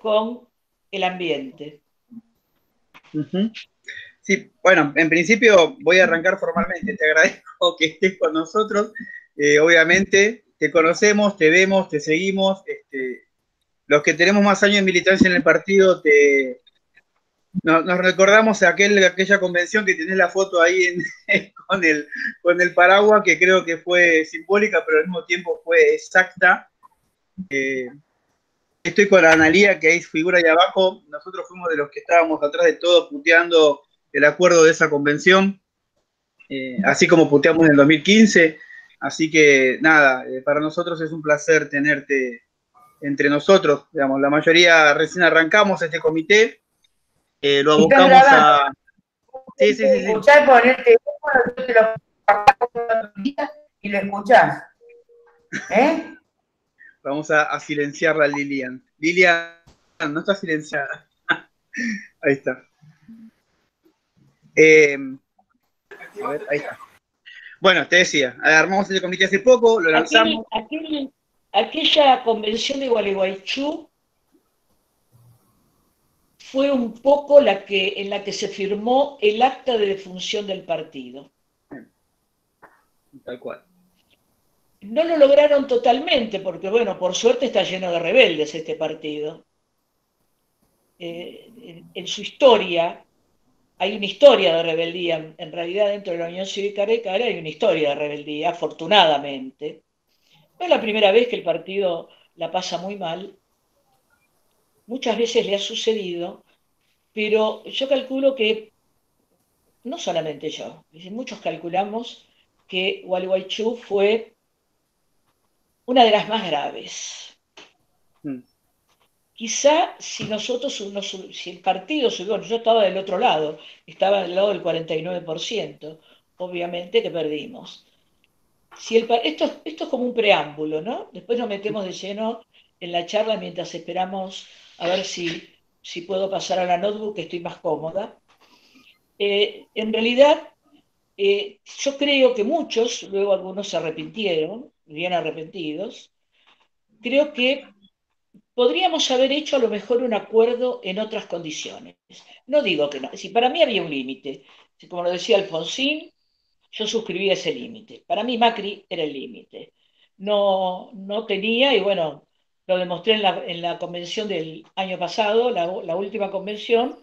con el ambiente. Sí, bueno, en principio voy a arrancar formalmente. Te agradezco que estés con nosotros. Eh, obviamente, te conocemos, te vemos, te seguimos. Este, los que tenemos más años de militancia en el partido, te, nos, recordamos aquel, aquella convención que tenés la foto ahí con, el, con el paraguas, que creo que fue simbólica, pero al mismo tiempo fue exacta. Eh, estoy con Analía, que ahí figura ahí abajo. Nosotros fuimos de los que estábamos atrás de todo puteando el acuerdo de esa convención, eh, así como puteamos en el 2015. Así que nada, eh, para nosotros es un placer tenerte entre nosotros. Digamos, la mayoría recién arrancamos este comité, eh, lo abocamos a. Sí, sí, sí. Escuchar por el teléfono, te lo y lo escuchás. ¿Eh? Vamos a, a silenciarla, Lilian. Lilian, no está silenciada. Ahí está. Eh, a ver, ahí está. Bueno, te decía, armamos el comité hace poco, lo lanzamos. aquella convención de Gualeguaychú fue un poco la que, en la que se firmó el acta de defunción del partido. Tal cual. No lo lograron totalmente, porque bueno, por suerte está lleno de rebeldes este partido. Eh, en su historia, hay una historia de rebeldía, en realidad dentro de la Unión Cívica Arecaria hay una historia de rebeldía, afortunadamente. No es la primera vez que el partido la pasa muy mal, muchas veces le ha sucedido, pero yo calculo que, no solamente yo, muchos calculamos que Gualeguaychú fue una de las más graves. Mm. Quizá si nosotros, si el partido subió, yo estaba del otro lado, estaba del lado del 49%, obviamente que perdimos. Si el, esto, esto es como un preámbulo, ¿no? Después nos metemos de lleno en la charla mientras esperamos a ver si, si puedo pasar a la notebook, que estoy más cómoda. Eh, en realidad, eh, yo creo que muchos, luego algunos se arrepintieron, bien arrepentidos, creo que podríamos haber hecho a lo mejor un acuerdo en otras condiciones. No digo que no, si para mí había un límite. Como lo decía Alfonsín, yo suscribía ese límite. Para mí Macri era el límite. No, no tenía, y bueno, lo demostré en la, convención del año pasado, la, última convención,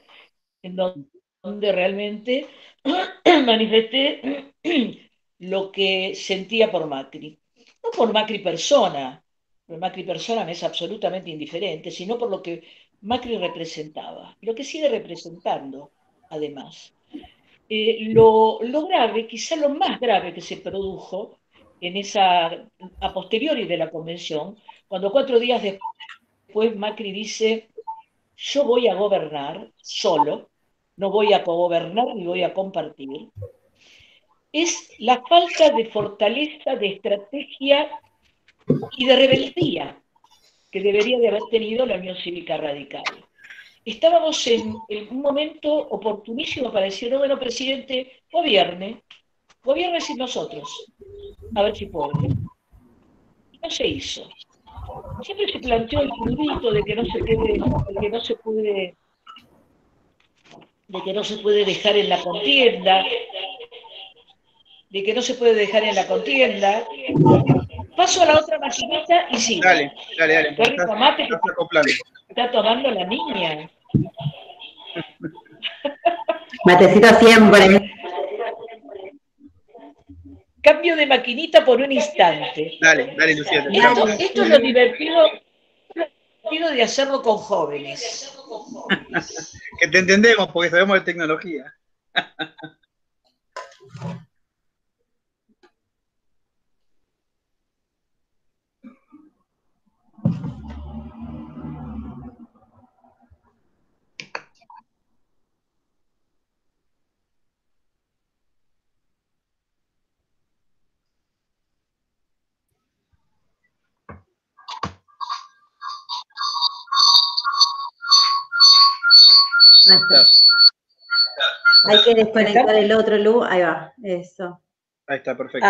en donde realmente manifesté lo que sentía por Macri. No por Macri persona, Macri persona me es absolutamente indiferente, sino por lo que Macri representaba, lo que sigue representando, además. Eh, lo, grave, quizá lo más grave que se produjo en esa, a posteriori de la convención, cuando cuatro días después Macri dice, yo voy a gobernar solo, no voy a cogobernar ni voy a compartir, es la falta de fortaleza, de estrategia y de rebeldía que debería de haber tenido la Unión Cívica Radical. Estábamos en, un momento oportunísimo para decir, no, bueno, presidente, gobierne, gobierne sin nosotros, a ver si puede. no se hizo. Siempre se planteó el punto de que no se puede, de que no se puede, de que no se puede dejar en la contienda, de que no se puede dejar en la contienda, Paso a la otra maquinita y sí. Dale, dale, dale. tomate está tomando la niña. Matecito siempre. Cambio de maquinita por un instante. Dale, dale, Lucía. Esto, esto es lo divertido, de hacerlo con jóvenes. que te entendemos porque sabemos de tecnología. Hay que desconectar el otro luz. Ahí va, eso. Ahí está, perfecto.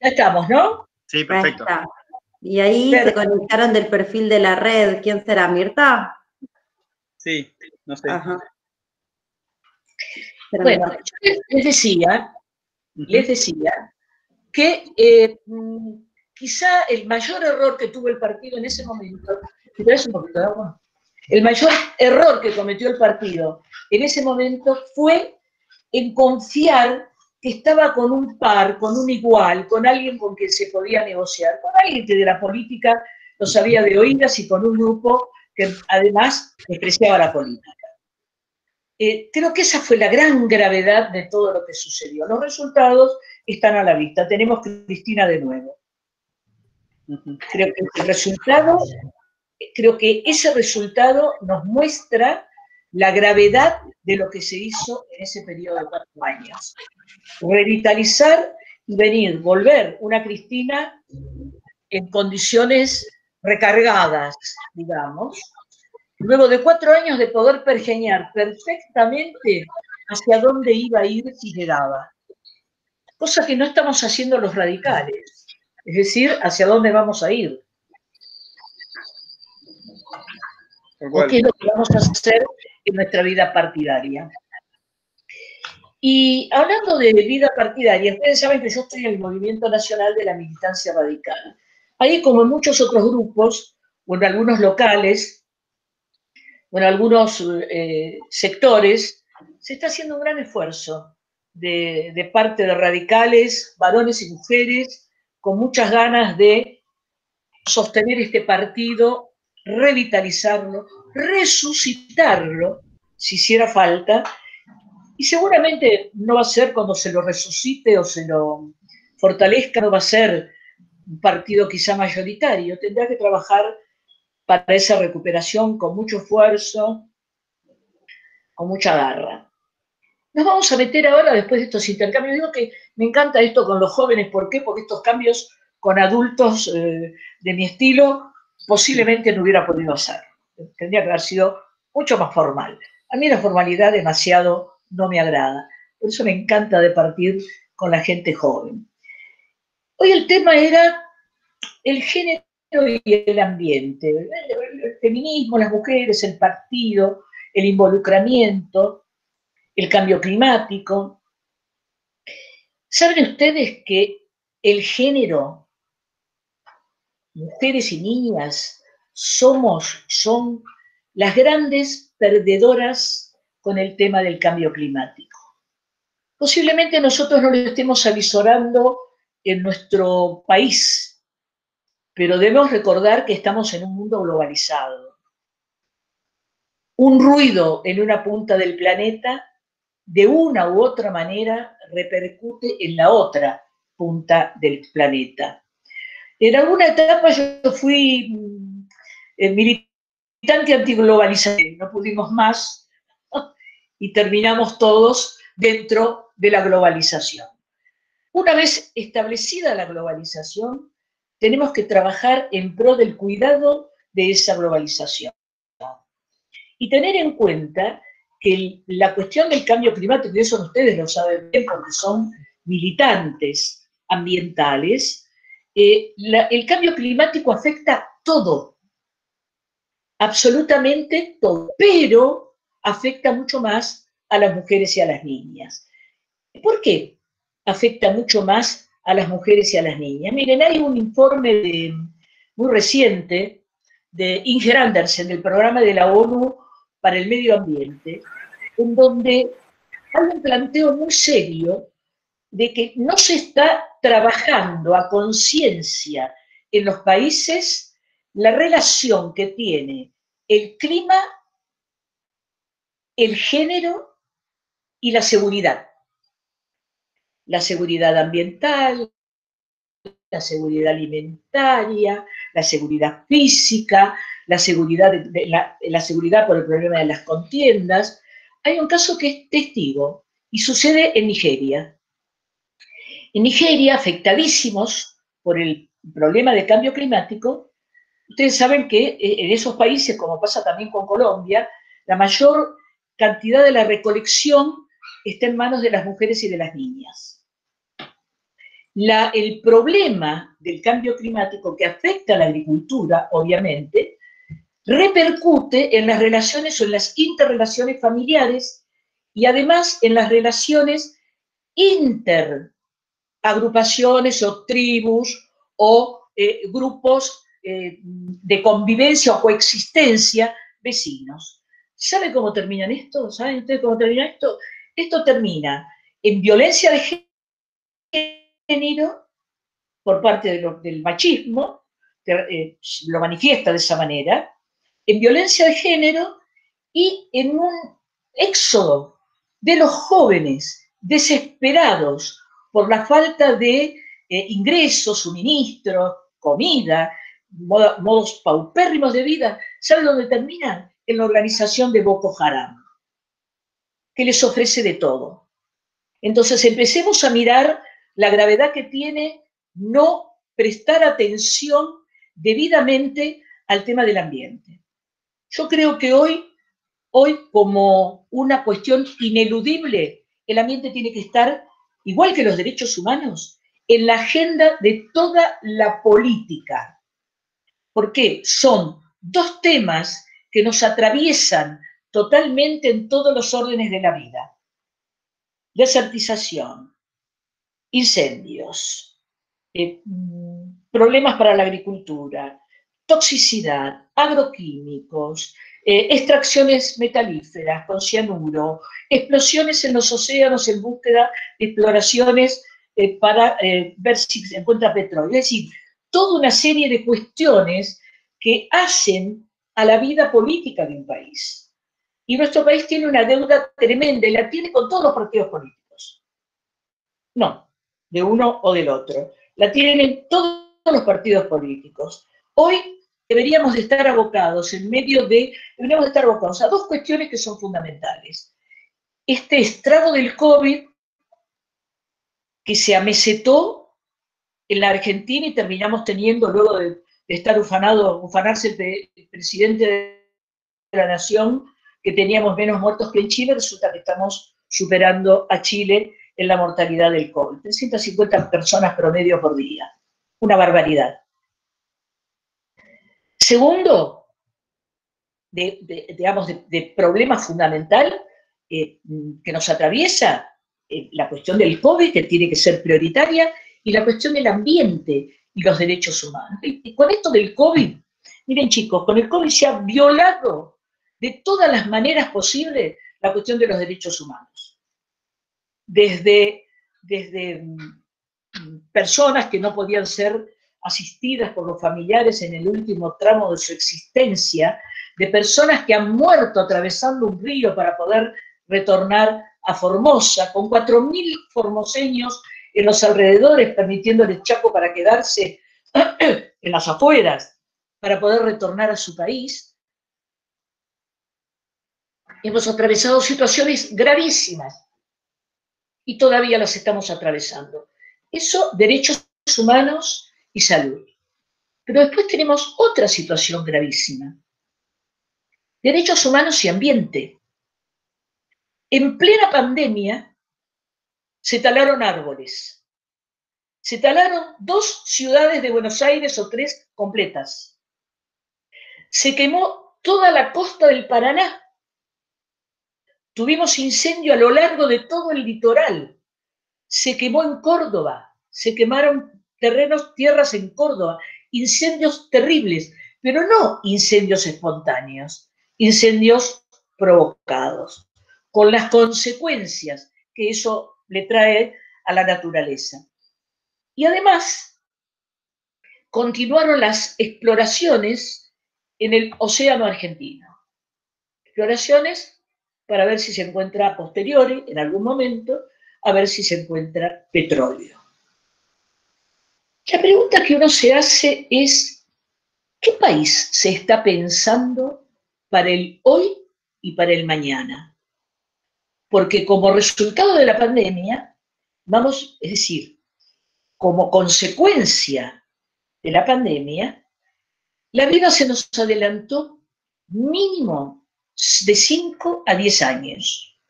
Ya estamos, ¿no? Sí, perfecto. Y ahí se conectaron del perfil de la red. ¿Quién será? ¿Mirta? Sí, no sé. Bueno, les decía, les decía que eh, mm, quizá el mayor error que tuvo el partido en ese momento, un poquito de agua? El mayor error que cometió el partido en ese momento fue en confiar que estaba con un par, con un igual, con alguien con quien se podía negociar, con alguien que de la política lo sabía de oídas y con un grupo que además despreciaba la política. Eh, creo que esa fue la gran gravedad de todo lo que sucedió. Los resultados están a la vista. Tenemos Cristina de nuevo. Creo que el resultado, creo que ese resultado nos muestra la gravedad de lo que se hizo en ese periodo de cuatro años. Revitalizar y venir, volver una Cristina en condiciones recargadas, digamos, luego de cuatro años de poder pergeñar perfectamente hacia dónde iba a ir si llegaba. Cosa que no estamos haciendo los radicales, es decir, hacia dónde vamos a ir. Qué es lo que vamos a hacer en nuestra vida partidaria. Y hablando de vida partidaria, ustedes saben que yo estoy en el Movimiento Nacional de la Militancia Radical. Ahí, como en muchos otros grupos, o en algunos locales, o en algunos eh, sectores, se está haciendo un gran esfuerzo de, de parte de radicales, varones y mujeres, con muchas ganas de sostener este partido, revitalizarlo, resucitarlo, si hiciera falta, y seguramente no va a ser cuando se lo resucite o se lo fortalezca, no va a ser un partido quizá mayoritario, tendrá que trabajar para esa recuperación con mucho esfuerzo, con mucha garra. Nos vamos a meter ahora, después de estos intercambios, digo que me encanta esto con los jóvenes, ¿por qué? Porque estos cambios con adultos eh, de mi estilo posiblemente no hubiera podido hacer. Tendría que haber sido mucho más formal. A mí la formalidad demasiado no me agrada. Por eso me encanta de partir con la gente joven. Hoy el tema era el género y el ambiente, el feminismo, las mujeres, el partido, el involucramiento, el cambio climático. ¿Saben ustedes que el género, mujeres y niñas, somos, son las grandes perdedoras con el tema del cambio climático? Posiblemente nosotros no lo estemos avisorando en nuestro país, pero debemos recordar que estamos en un mundo globalizado. Un ruido en una punta del planeta, de una u otra manera, repercute en la otra punta del planeta. En alguna etapa yo fui mm, militante antiglobalización, no pudimos más y terminamos todos dentro de la globalización. Una vez establecida la globalización, tenemos que trabajar en pro del cuidado de esa globalización. Y tener en cuenta que la cuestión del cambio climático, y eso ustedes lo saben bien porque son militantes ambientales, eh, el cambio climático afecta todo, absolutamente todo, pero afecta mucho más a las mujeres y a las niñas. ¿Por qué? afecta mucho más a las mujeres y a las niñas. Miren, hay un informe muy reciente de Inger Andersen, del programa de la ONU para el medio ambiente, en donde hay un planteo muy serio de que no se está trabajando a conciencia en los países la relación que tiene el clima, el género y la seguridad la seguridad ambiental, la seguridad alimentaria, la seguridad física, la seguridad, por el problema de las contiendas. Hay un caso que es testigo y sucede en Nigeria. En Nigeria, afectadísimos por el problema de cambio climático, ustedes saben que eh, en esos países, como pasa también con Colombia, la mayor cantidad de la recolección está en manos de las mujeres y de las niñas. el problema del cambio climático que afecta a la agricultura, obviamente, repercute en las relaciones o en las interrelaciones familiares y además en las relaciones interagrupaciones o tribus o eh, grupos eh, de convivencia o coexistencia vecinos. ¿Sabe cómo termina esto? ¿Saben ustedes cómo termina esto? Esto termina en violencia de género por parte del machismo, que eh, lo manifiesta de esa manera, en violencia de género y en un éxodo de los jóvenes desesperados por la falta de eh, ingresos, suministros, comida, modos paupérrimos de vida. ¿Sabe dónde terminan? En la organización de Boko Haram, que les ofrece de todo. Entonces empecemos a mirar la gravedad que tiene no prestar atención debidamente al tema del ambiente. Yo creo que hoy, hoy como una cuestión ineludible, el ambiente tiene que estar, igual que los derechos humanos, en la agenda de toda la política. Porque son dos temas que nos atraviesan totalmente en todos los órdenes de la vida. Desertización, incendios, eh, mm, problemas para la agricultura, toxicidad, agroquímicos, eh, extracciones metalíferas con cianuro, explosiones en los océanos en búsqueda de exploraciones eh, para eh, ver si se encuentra petróleo. Es decir, toda una serie de cuestiones que hacen a la vida política de un país. Y nuestro país tiene una deuda tremenda y la tiene con todos los partidos políticos. No, de uno o del otro. La tienen todos los partidos políticos. Hoy deberíamos de estar abocados en medio de, deberíamos de estar abocados a dos cuestiones que son fundamentales. Este estrago del COVID que se amesetó en la Argentina y terminamos teniendo, luego de, estar ufanado, ufanarse el, presidente de la nación, que teníamos menos muertos que en Chile, resulta que estamos superando a Chile en la mortalidad del COVID. 350 personas promedio por día. Una barbaridad. Segundo, digamos, de, problema fundamental eh, que nos atraviesa, eh, la cuestión del COVID, que tiene que ser prioritaria, y la cuestión del ambiente y los derechos humanos. Y, con esto del COVID, miren chicos, con el COVID se ha violado de todas las maneras posibles la cuestión de los derechos humanos. Desde, desde mm, personas que no podían ser asistidas por los familiares en el último tramo de su existencia, de personas que han muerto atravesando un río para poder retornar a Formosa, con 4.000 formoseños en los alrededores, permitiéndoles Chaco para quedarse en las afueras, para poder retornar a su país. Hemos atravesado situaciones gravísimas y todavía las estamos atravesando. Eso, derechos humanos, y salud. Pero después tenemos otra situación gravísima. Derechos humanos y ambiente. En plena pandemia se talaron árboles. Se talaron dos ciudades de Buenos Aires o tres completas. Se quemó toda la costa del Paraná. Tuvimos incendio a lo largo de todo el litoral. Se quemó en Córdoba. Se quemaron terrenos, tierras en Córdoba, incendios terribles, pero no incendios espontáneos, incendios provocados, con las consecuencias que eso le trae a la naturaleza. Y además, continuaron las exploraciones en el océano argentino. Exploraciones para ver si se encuentra posteriori, en algún momento, a ver si se encuentra petróleo. La pregunta que uno se hace es, ¿qué país se está pensando para el hoy y para el mañana? Porque como resultado de la pandemia, vamos, es decir, como consecuencia de la pandemia, la vida se nos adelantó mínimo de 5 a 10 años.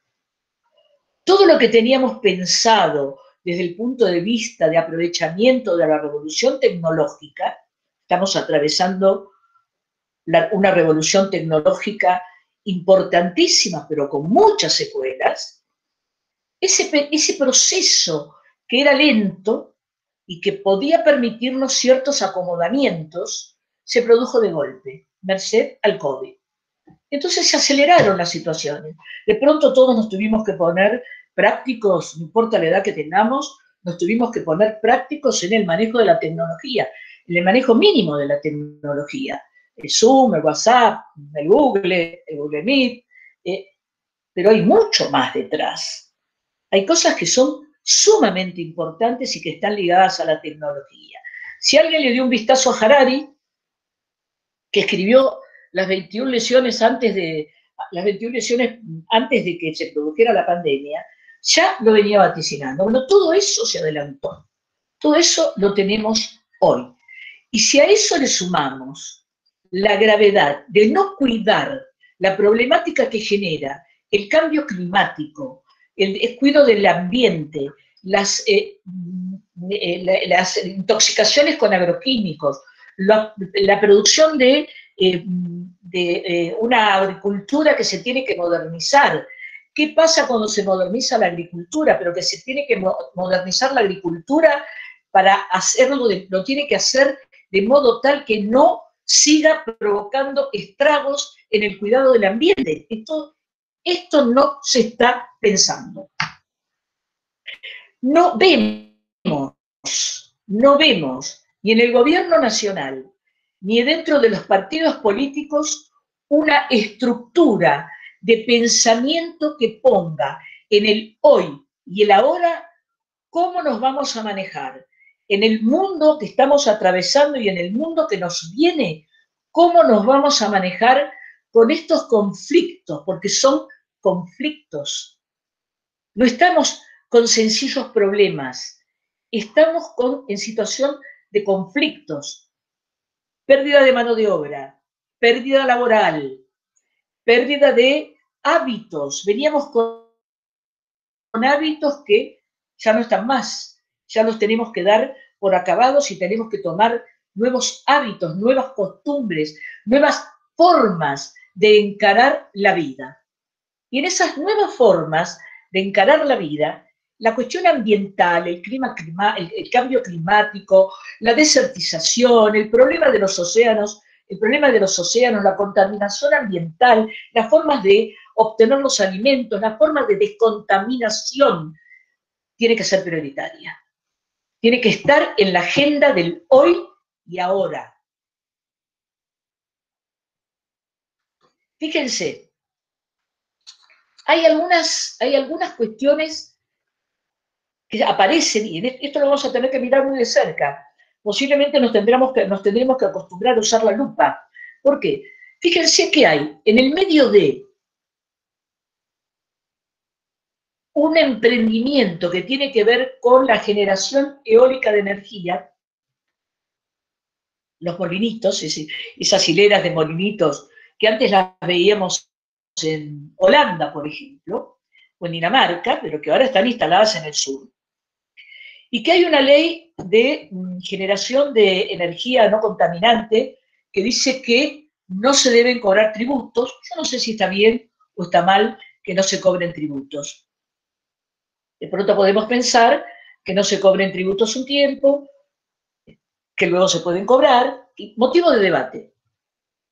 Todo lo que teníamos pensado desde el punto de vista de aprovechamiento de la revolución tecnológica, estamos atravesando una revolución tecnológica importantísima, pero con muchas secuelas, ese, ese proceso que era lento y que podía permitirnos ciertos acomodamientos, se produjo de golpe, merced al COVID. Entonces se aceleraron las situaciones. De pronto todos nos tuvimos que poner prácticos, no importa la edad que tengamos, nos tuvimos que poner prácticos en el manejo de la tecnología, en el manejo mínimo de la tecnología. El Zoom, el WhatsApp, el Google, el Google Meet, eh, pero hay mucho más detrás. Hay cosas que son sumamente importantes y que están ligadas a la tecnología. Si alguien le dio un vistazo a Harari, que escribió las 21 lesiones antes de, las 21 lesiones antes de que se produjera la pandemia, ya lo venía vaticinando. Bueno, todo eso se adelantó. Todo eso lo tenemos hoy. Y si a eso le sumamos la gravedad de no cuidar la problemática que genera el cambio climático, el descuido del ambiente, las, eh, eh, intoxicaciones con agroquímicos, la, producción de, eh, de una agricultura que se tiene que modernizar, ¿Qué pasa cuando se moderniza la agricultura? Pero que se tiene que modernizar la agricultura para hacerlo, lo tiene que hacer de modo tal que no siga provocando estragos en el cuidado del ambiente. Esto, esto no se está pensando. No vemos, no vemos, ni en el gobierno nacional, ni dentro de los partidos políticos, una estructura de pensamiento que ponga en el hoy y el ahora cómo nos vamos a manejar. En el mundo que estamos atravesando y en el mundo que nos viene, cómo nos vamos a manejar con estos conflictos, porque son conflictos. No estamos con sencillos problemas, estamos con, en situación de conflictos, pérdida de mano de obra, pérdida laboral, pérdida de hábitos. Veníamos con, hábitos que ya no están más, ya los tenemos que dar por acabados y tenemos que tomar nuevos hábitos, nuevas costumbres, nuevas formas de encarar la vida. Y en esas nuevas formas de encarar la vida, la cuestión ambiental, el, clima, el cambio climático, la desertización, el problema de los océanos el problema de los océanos, la contaminación ambiental, las formas de obtener los alimentos, las formas de descontaminación, tiene que ser prioritaria. Tiene que estar en la agenda del hoy y ahora. Fíjense, hay algunas, hay algunas cuestiones que aparecen, y esto lo vamos a tener que mirar muy de cerca, posiblemente nos tendremos que, nos tendremos que acostumbrar a usar la lupa. ¿Por qué? Fíjense que hay en el medio de un emprendimiento que tiene que ver con la generación eólica de energía, los molinitos, esas hileras de molinitos que antes las veíamos en Holanda, por ejemplo, o en Dinamarca, pero que ahora están instaladas en el sur y que hay una ley de mm, generación de energía no contaminante que dice que no se deben cobrar tributos. Yo no sé si está bien o está mal que no se cobren tributos. De pronto podemos pensar que no se cobren tributos un tiempo, que luego se pueden cobrar, motivo de debate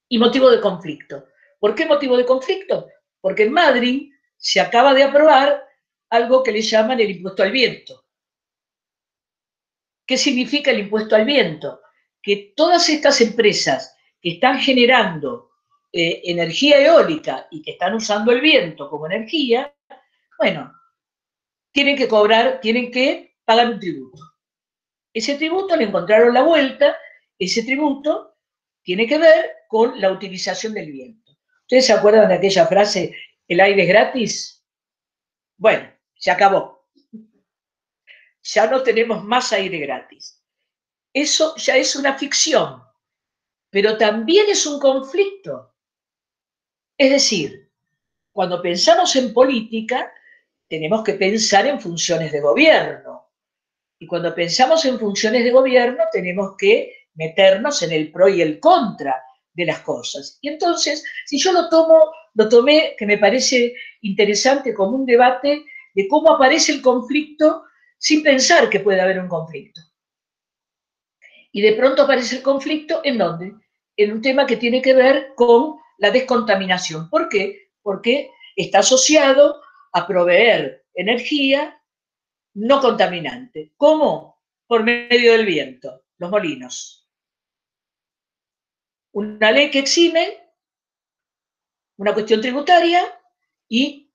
y motivo de conflicto. ¿Por qué motivo de conflicto? Porque en Madrid se acaba de aprobar algo que le llaman el impuesto al viento. ¿Qué significa el impuesto al viento? Que todas estas empresas que están generando eh, energía eólica y que están usando el viento como energía, bueno, tienen que cobrar, tienen que pagar un tributo. Ese tributo le encontraron la vuelta, ese tributo tiene que ver con la utilización del viento. ¿Ustedes se acuerdan de aquella frase, el aire es gratis? Bueno, se acabó ya no tenemos más aire gratis. Eso ya es una ficción, pero también es un conflicto. Es decir, cuando pensamos en política, tenemos que pensar en funciones de gobierno. Y cuando pensamos en funciones de gobierno, tenemos que meternos en el pro y el contra de las cosas. Y entonces, si yo lo tomo, lo tomé, que me parece interesante, como un debate de cómo aparece el conflicto sin pensar que puede haber un conflicto. Y de pronto aparece el conflicto, ¿en dónde? En un tema que tiene que ver con la descontaminación. ¿Por qué? Porque está asociado a proveer energía no contaminante. ¿Cómo? Por medio del viento, los molinos. Una ley que exime, una cuestión tributaria y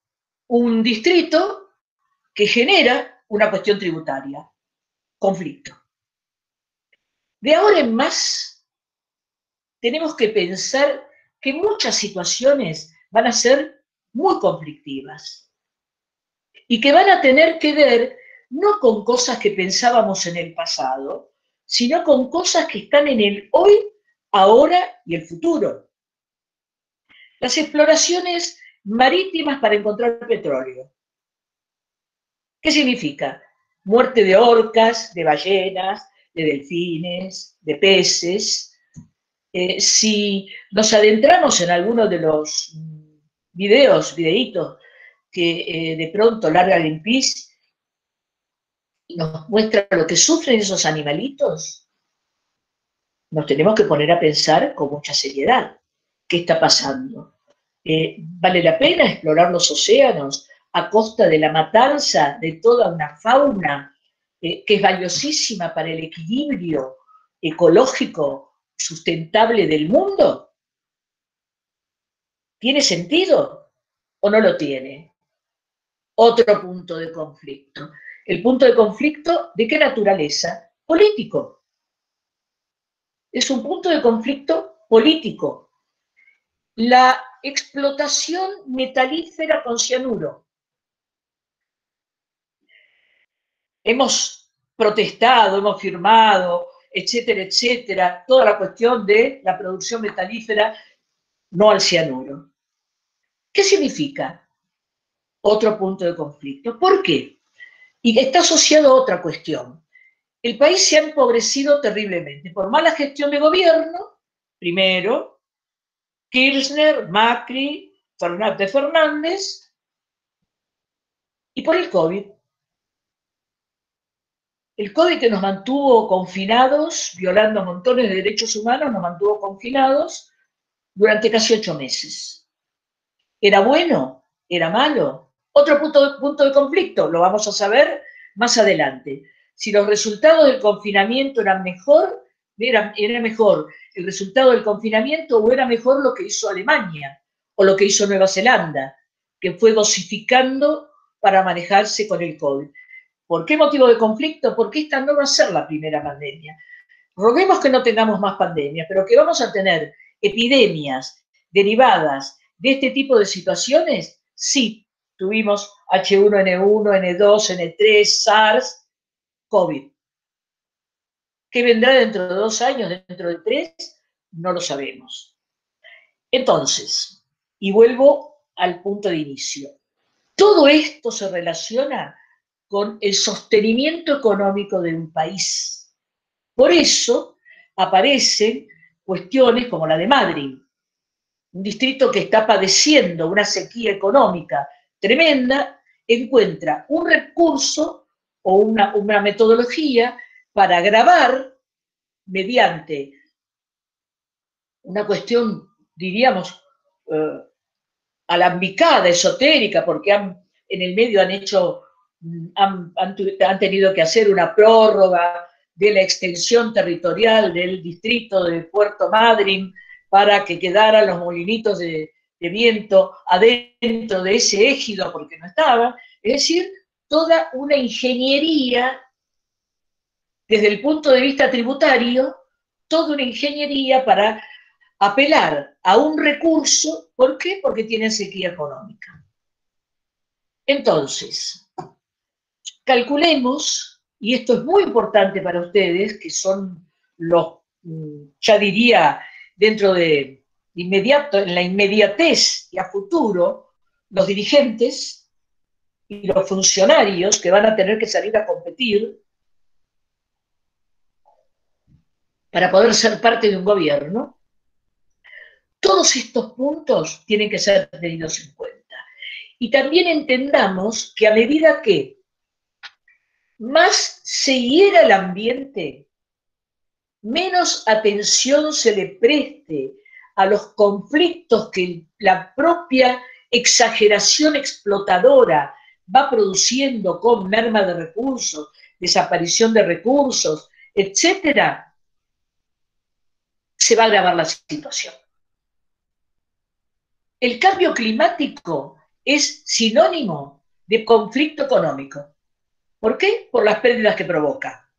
un distrito que genera una cuestión tributaria. Conflicto. De ahora en más, tenemos que pensar que muchas situaciones van a ser muy conflictivas y que van a tener que ver no con cosas que pensábamos en el pasado, sino con cosas que están en el hoy, ahora y el futuro. Las exploraciones marítimas para encontrar petróleo. ¿Qué significa? Muerte de orcas, de ballenas, de delfines, de peces. Eh, si nos adentramos en alguno de los videos, videitos que eh, de pronto larga Greenpeace y nos muestra lo que sufren esos animalitos, nos tenemos que poner a pensar con mucha seriedad qué está pasando. Eh, ¿Vale la pena explorar los océanos a costa de la matanza de toda una fauna eh, que es valiosísima para el equilibrio ecológico sustentable del mundo? ¿Tiene sentido o no lo tiene? Otro punto de conflicto. El punto de conflicto, ¿de qué naturaleza? Político. Es un punto de conflicto político. La explotación metalífera con cianuro. Hemos protestado, hemos firmado, etcétera, etcétera, toda la cuestión de la producción metalífera no al cianuro. ¿Qué significa? Otro punto de conflicto. ¿Por qué? Y está asociado a otra cuestión. El país se ha empobrecido terriblemente por mala gestión de gobierno, primero, Kirchner, Macri, Fernández Fernández, y por el COVID. El COVID que nos mantuvo confinados, violando montones de derechos humanos, nos mantuvo confinados durante casi ocho meses. ¿Era bueno? ¿Era malo? Otro punto, de conflicto, lo vamos a saber más adelante. Si los resultados del confinamiento eran mejor, era, era mejor el resultado del confinamiento o era mejor lo que hizo Alemania o lo que hizo Nueva Zelanda, que fue dosificando para manejarse con el COVID. ¿Por qué motivo de conflicto? Porque esta no va a ser la primera pandemia. Roguemos que no tengamos más pandemias, pero que vamos a tener epidemias derivadas de este tipo de situaciones, sí, tuvimos H1N1, N2, N3, SARS, COVID. ¿Qué vendrá dentro de dos años, dentro de tres? No lo sabemos. Entonces, y vuelvo al punto de inicio, todo esto se relaciona con el sostenimiento económico de un país. Por eso aparecen cuestiones como la de Madrid, un distrito que está padeciendo una sequía económica tremenda, encuentra un recurso o una, metodología para grabar mediante una cuestión, diríamos, eh, alambicada, esotérica, porque han, en el medio han hecho, han, han, tenido que hacer una prórroga de la extensión territorial del distrito de Puerto Madryn para que quedaran los molinitos de, viento adentro de ese égido porque no estaban. Es decir, toda una ingeniería desde el punto de vista tributario, toda una ingeniería para apelar a un recurso, ¿por qué? Porque tienen sequía económica. Entonces, calculemos, y esto es muy importante para ustedes, que son los, mm, ya diría, dentro de inmediato, en la inmediatez y a futuro, los dirigentes y los funcionarios que van a tener que salir a competir para poder ser parte de un gobierno, Todos estos puntos tienen que ser tenidos en cuenta. Y también entendamos que a medida que más se hiera el ambiente, menos atención se le preste a los conflictos que la propia exageración explotadora va produciendo con merma de recursos, desaparición de recursos, etcétera, se va a agravar la situación. El cambio climático es sinónimo de conflicto económico. ¿Por qué? Por las pérdidas que provoca.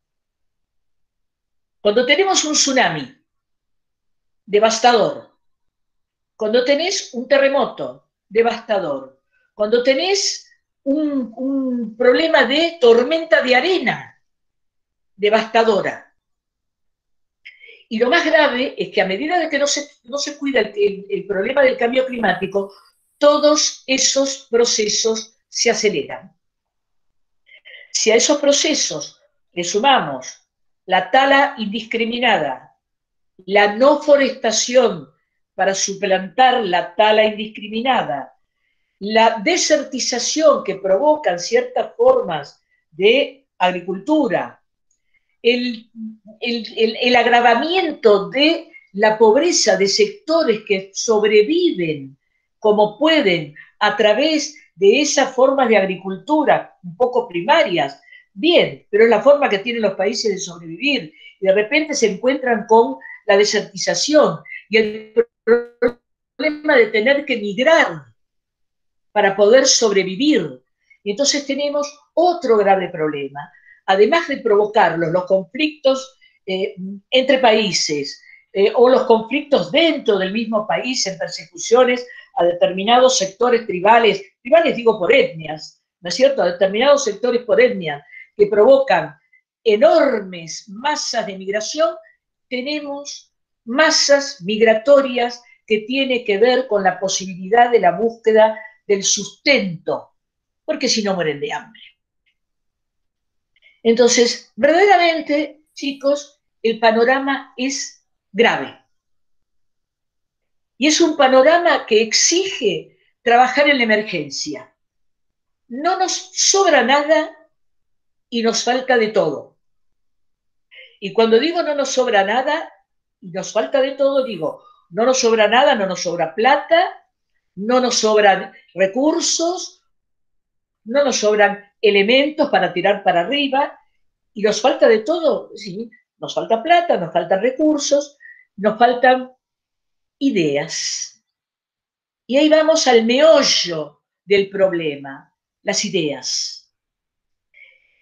Cuando tenemos un tsunami devastador, cuando tenés un terremoto devastador, cuando tenés un, problema de tormenta de arena devastadora. Y lo más grave es que a medida de que no se, no se cuida el problema del cambio climático, todos esos procesos se aceleran. Si a esos procesos le sumamos la tala indiscriminada, la no forestación para suplantar la tala indiscriminada, la desertización que provocan ciertas formas de agricultura, el, el, agravamiento de la pobreza de sectores que sobreviven como pueden a través de esas formas de agricultura un poco primarias, bien, pero es la forma que tienen los países de sobrevivir. Y de repente se encuentran con la desertización y el problema de tener que migrar para poder sobrevivir. Y entonces tenemos otro grave problema. Además de provocarlos, los conflictos eh, entre países eh, o los conflictos dentro del mismo país en persecuciones a determinados sectores tribales, tribales digo por etnias, ¿no es cierto? A determinados sectores por etnia que provocan enormes masas de migración, tenemos masas migratorias que tiene que ver con la posibilidad de la búsqueda del sustento, porque si no mueren de hambre. Entonces, verdaderamente, chicos, el panorama es grave. Y es un panorama que exige trabajar en la emergencia. No nos sobra nada y nos falta de todo. Y cuando digo no nos sobra nada y nos falta de todo, digo, no nos sobra nada, no nos sobra plata, no nos sobran recursos, no nos sobran elementos para tirar para arriba y nos falta de todo, ¿sí? Nos falta plata, nos faltan recursos, nos faltan ideas. Y ahí vamos al meollo del problema, las ideas.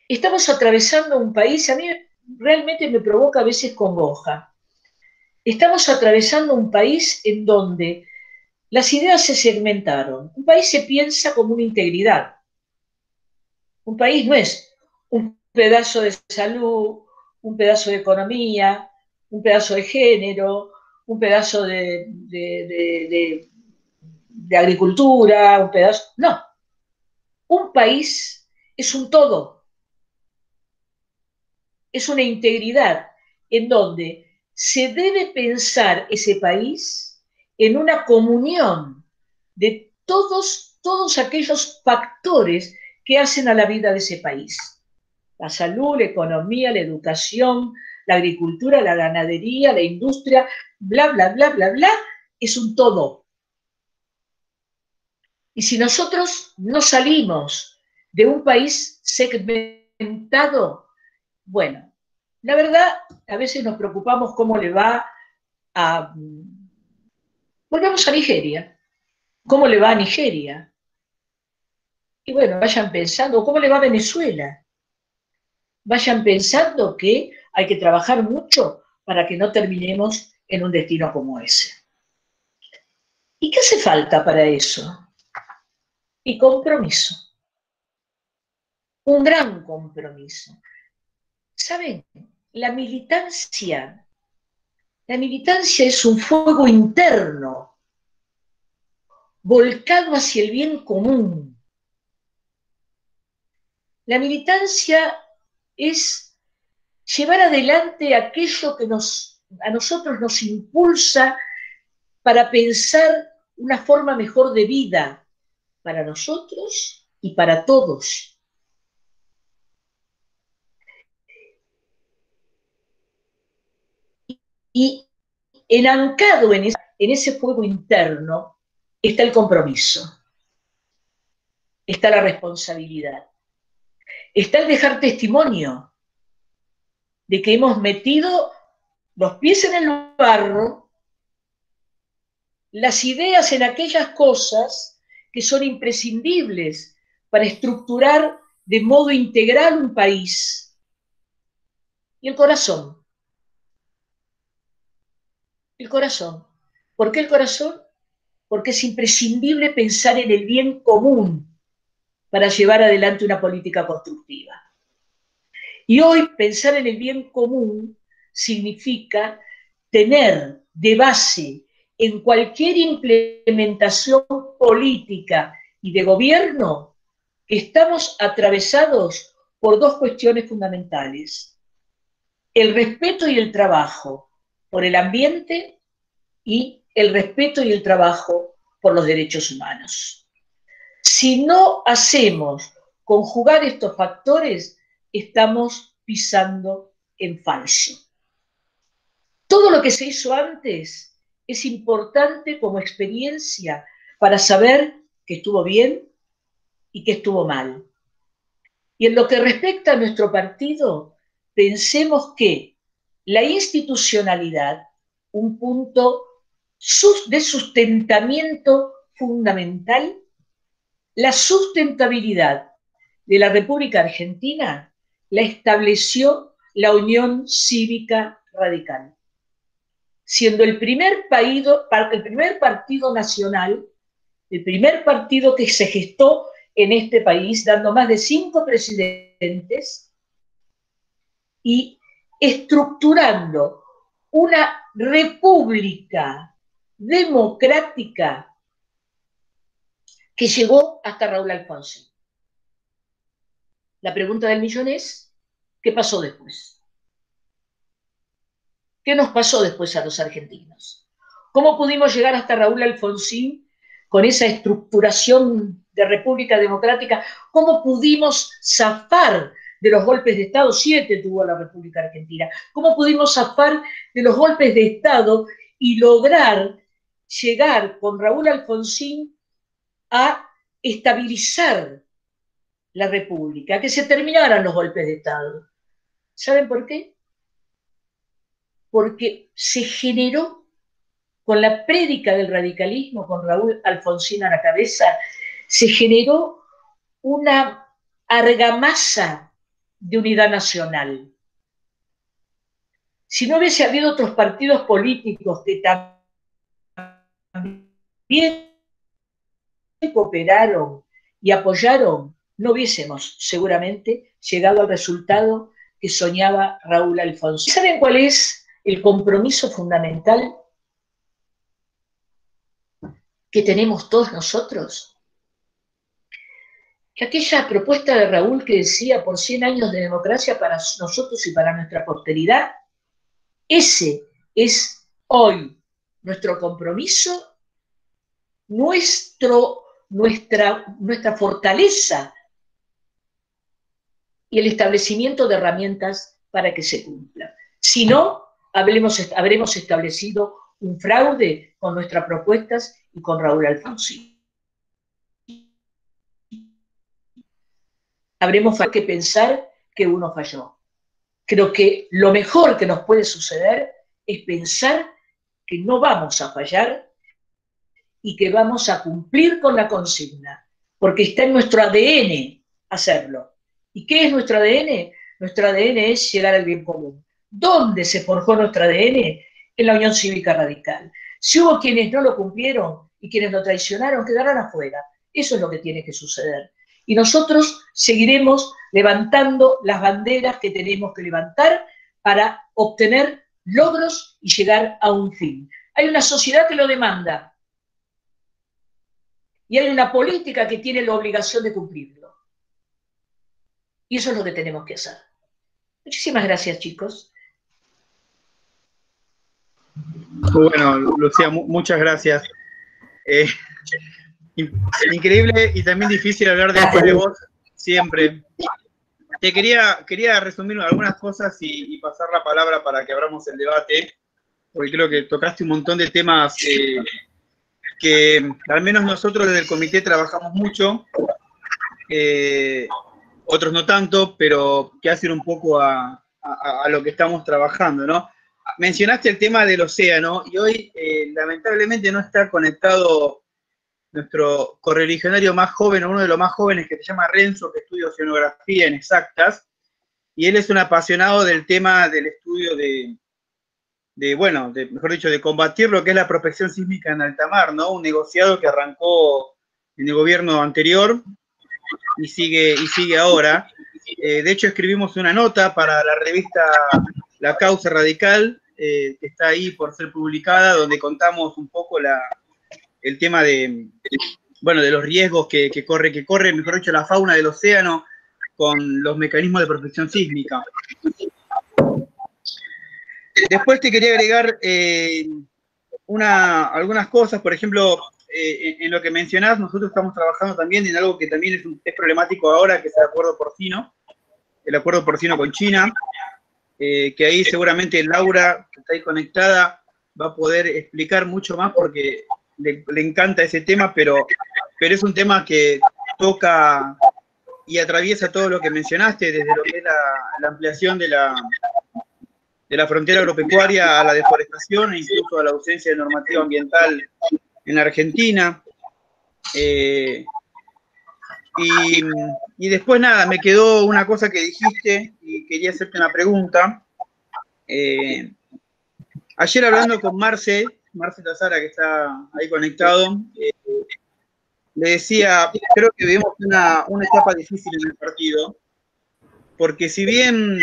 Estamos atravesando un país, a mí realmente me provoca a veces congoja. Estamos atravesando un país en donde las ideas se segmentaron. Un país se piensa como una integridad. Un país no es un pedazo de salud, un pedazo de economía, un pedazo de género, un pedazo de, de, agricultura, un pedazo. No. Un país es un todo. Es una integridad en donde se debe pensar ese país en una comunión de todos, todos aquellos factores que hacen a la vida de ese país. La salud, la economía, la educación, la agricultura, la ganadería, la industria, bla, bla, bla, bla, bla, es un todo. Y si nosotros no salimos de un país segmentado, bueno, la verdad, a veces nos preocupamos cómo le va a... Volvamos a Nigeria. ¿Cómo le va a Nigeria? Y bueno, vayan pensando, ¿cómo le va a Venezuela? Vayan pensando que hay que trabajar mucho para que no terminemos en un destino como ese. ¿Y qué hace falta para eso? Y compromiso. Un gran compromiso. ¿Saben? La militancia, la militancia es un fuego interno, volcado hacia el bien común. La militancia es llevar adelante aquello que nos a nosotros nos impulsa para pensar una forma mejor de vida para nosotros y para todos. Y enancado en, en ese fuego interno está el compromiso, está la responsabilidad, está el dejar testimonio de que hemos metido los pies en el barro, las ideas en aquellas cosas que son imprescindibles para estructurar de modo integral un país. Y el corazón. El corazón. ¿Por qué el corazón? Porque es imprescindible pensar en el bien común para llevar adelante una política constructiva. Y hoy pensar en el bien común significa tener de base en cualquier implementación política y de gobierno que estamos atravesados por dos cuestiones fundamentales. El respeto y el trabajo por el ambiente y el respeto y el trabajo por los derechos humanos. Si no hacemos conjugar estos factores, estamos pisando en falso. Todo lo que se hizo antes es importante como experiencia para saber que estuvo bien y que estuvo mal. Y en lo que respecta a nuestro partido, pensemos que la institucionalidad, un punto de sustentamiento fundamental, la sustentabilidad de la República Argentina la estableció la Unión Cívica Radical, siendo el primer, el primer partido nacional, el primer partido que se gestó en este país, dando más de cinco presidentes y estructurando una república democrática que llegó hasta Raúl Alfonso. La pregunta del millón es, ¿qué pasó después? ¿Qué nos pasó después a los argentinos? ¿Cómo pudimos llegar hasta Raúl Alfonsín con esa estructuración de República Democrática? ¿Cómo pudimos zafar de los golpes de Estado? Siete tuvo la República Argentina. ¿Cómo pudimos zafar de los golpes de Estado y lograr llegar con Raúl Alfonsín a estabilizar la República, que se terminaran los golpes de Estado. ¿Saben por qué? Porque se generó con la prédica del radicalismo, con Raúl Alfonsín a la cabeza, se generó una argamasa de unidad nacional. Si no hubiese habido otros partidos políticos que también cooperaron y apoyaron no hubiésemos seguramente llegado al resultado que soñaba Raúl Alfonso. ¿Saben cuál es el compromiso fundamental que tenemos todos nosotros? Que aquella propuesta de Raúl que decía por 100 años de democracia para nosotros y para nuestra posteridad, ese es hoy nuestro compromiso, nuestro, nuestra, nuestra fortaleza y el establecimiento de herramientas para que se cumpla. Si no, habremos, habremos establecido un fraude con nuestras propuestas y con Raúl Alfonsín. Habremos que pensar que uno falló. Creo que lo mejor que nos puede suceder es pensar que no vamos a fallar y que vamos a cumplir con la consigna, porque está en nuestro ADN hacerlo. ¿Y qué es nuestro ADN? Nuestro ADN es llegar al bien común. ¿Dónde se forjó nuestro ADN? En la Unión Cívica Radical. Si hubo quienes no lo cumplieron y quienes lo traicionaron, quedarán afuera. Eso es lo que tiene que suceder. Y nosotros seguiremos levantando las banderas que tenemos que levantar para obtener logros y llegar a un fin. Hay una sociedad que lo demanda y hay una política que tiene la obligación de cumplirlo. Y eso es lo que tenemos que hacer. Muchísimas gracias, chicos. Bueno, Lucía, muchas gracias. Eh, increíble y también difícil hablar de vos, siempre. Te quería, quería resumir algunas cosas y, pasar la palabra para que abramos el debate, porque creo que tocaste un montón de temas eh, que al menos nosotros desde el comité trabajamos mucho, eh, otros no tanto, pero que hacen un poco a, lo que estamos trabajando, ¿no? Mencionaste el tema del océano y hoy eh, lamentablemente no está conectado nuestro correligionario más joven, uno de los más jóvenes que se llama Renzo, que estudia oceanografía en exactas, y él es un apasionado del tema del estudio de, de, bueno, mejor dicho, de combatir lo que es la prospección sísmica en alta mar, ¿no? Un negociado que arrancó en el gobierno anterior y sigue, y sigue ahora. Eh, de hecho, escribimos una nota para la revista La Causa Radical, eh, que está ahí por ser publicada, donde contamos un poco la, el tema de, bueno, de los riesgos que, corre, que corre, mejor dicho, la fauna del océano con los mecanismos de protección sísmica. Después te quería agregar eh, una, algunas cosas, por ejemplo, eh, en, lo que mencionás, nosotros estamos trabajando también en algo que también es, problemático ahora, que es el acuerdo porcino, el acuerdo porcino con China, eh, que ahí seguramente Laura, que está ahí conectada, va a poder explicar mucho más porque le, encanta ese tema, pero, pero es un tema que toca y atraviesa todo lo que mencionaste, desde lo que es la, ampliación de la, de la frontera agropecuaria a la deforestación e incluso a la ausencia de normativa ambiental en Argentina. Eh, y, después nada, me quedó una cosa que dijiste y quería hacerte una pregunta. Eh, ayer hablando con Marce, Marce Tazara, que está ahí conectado, eh, le decía, creo que vivimos una, etapa difícil en el partido, porque si bien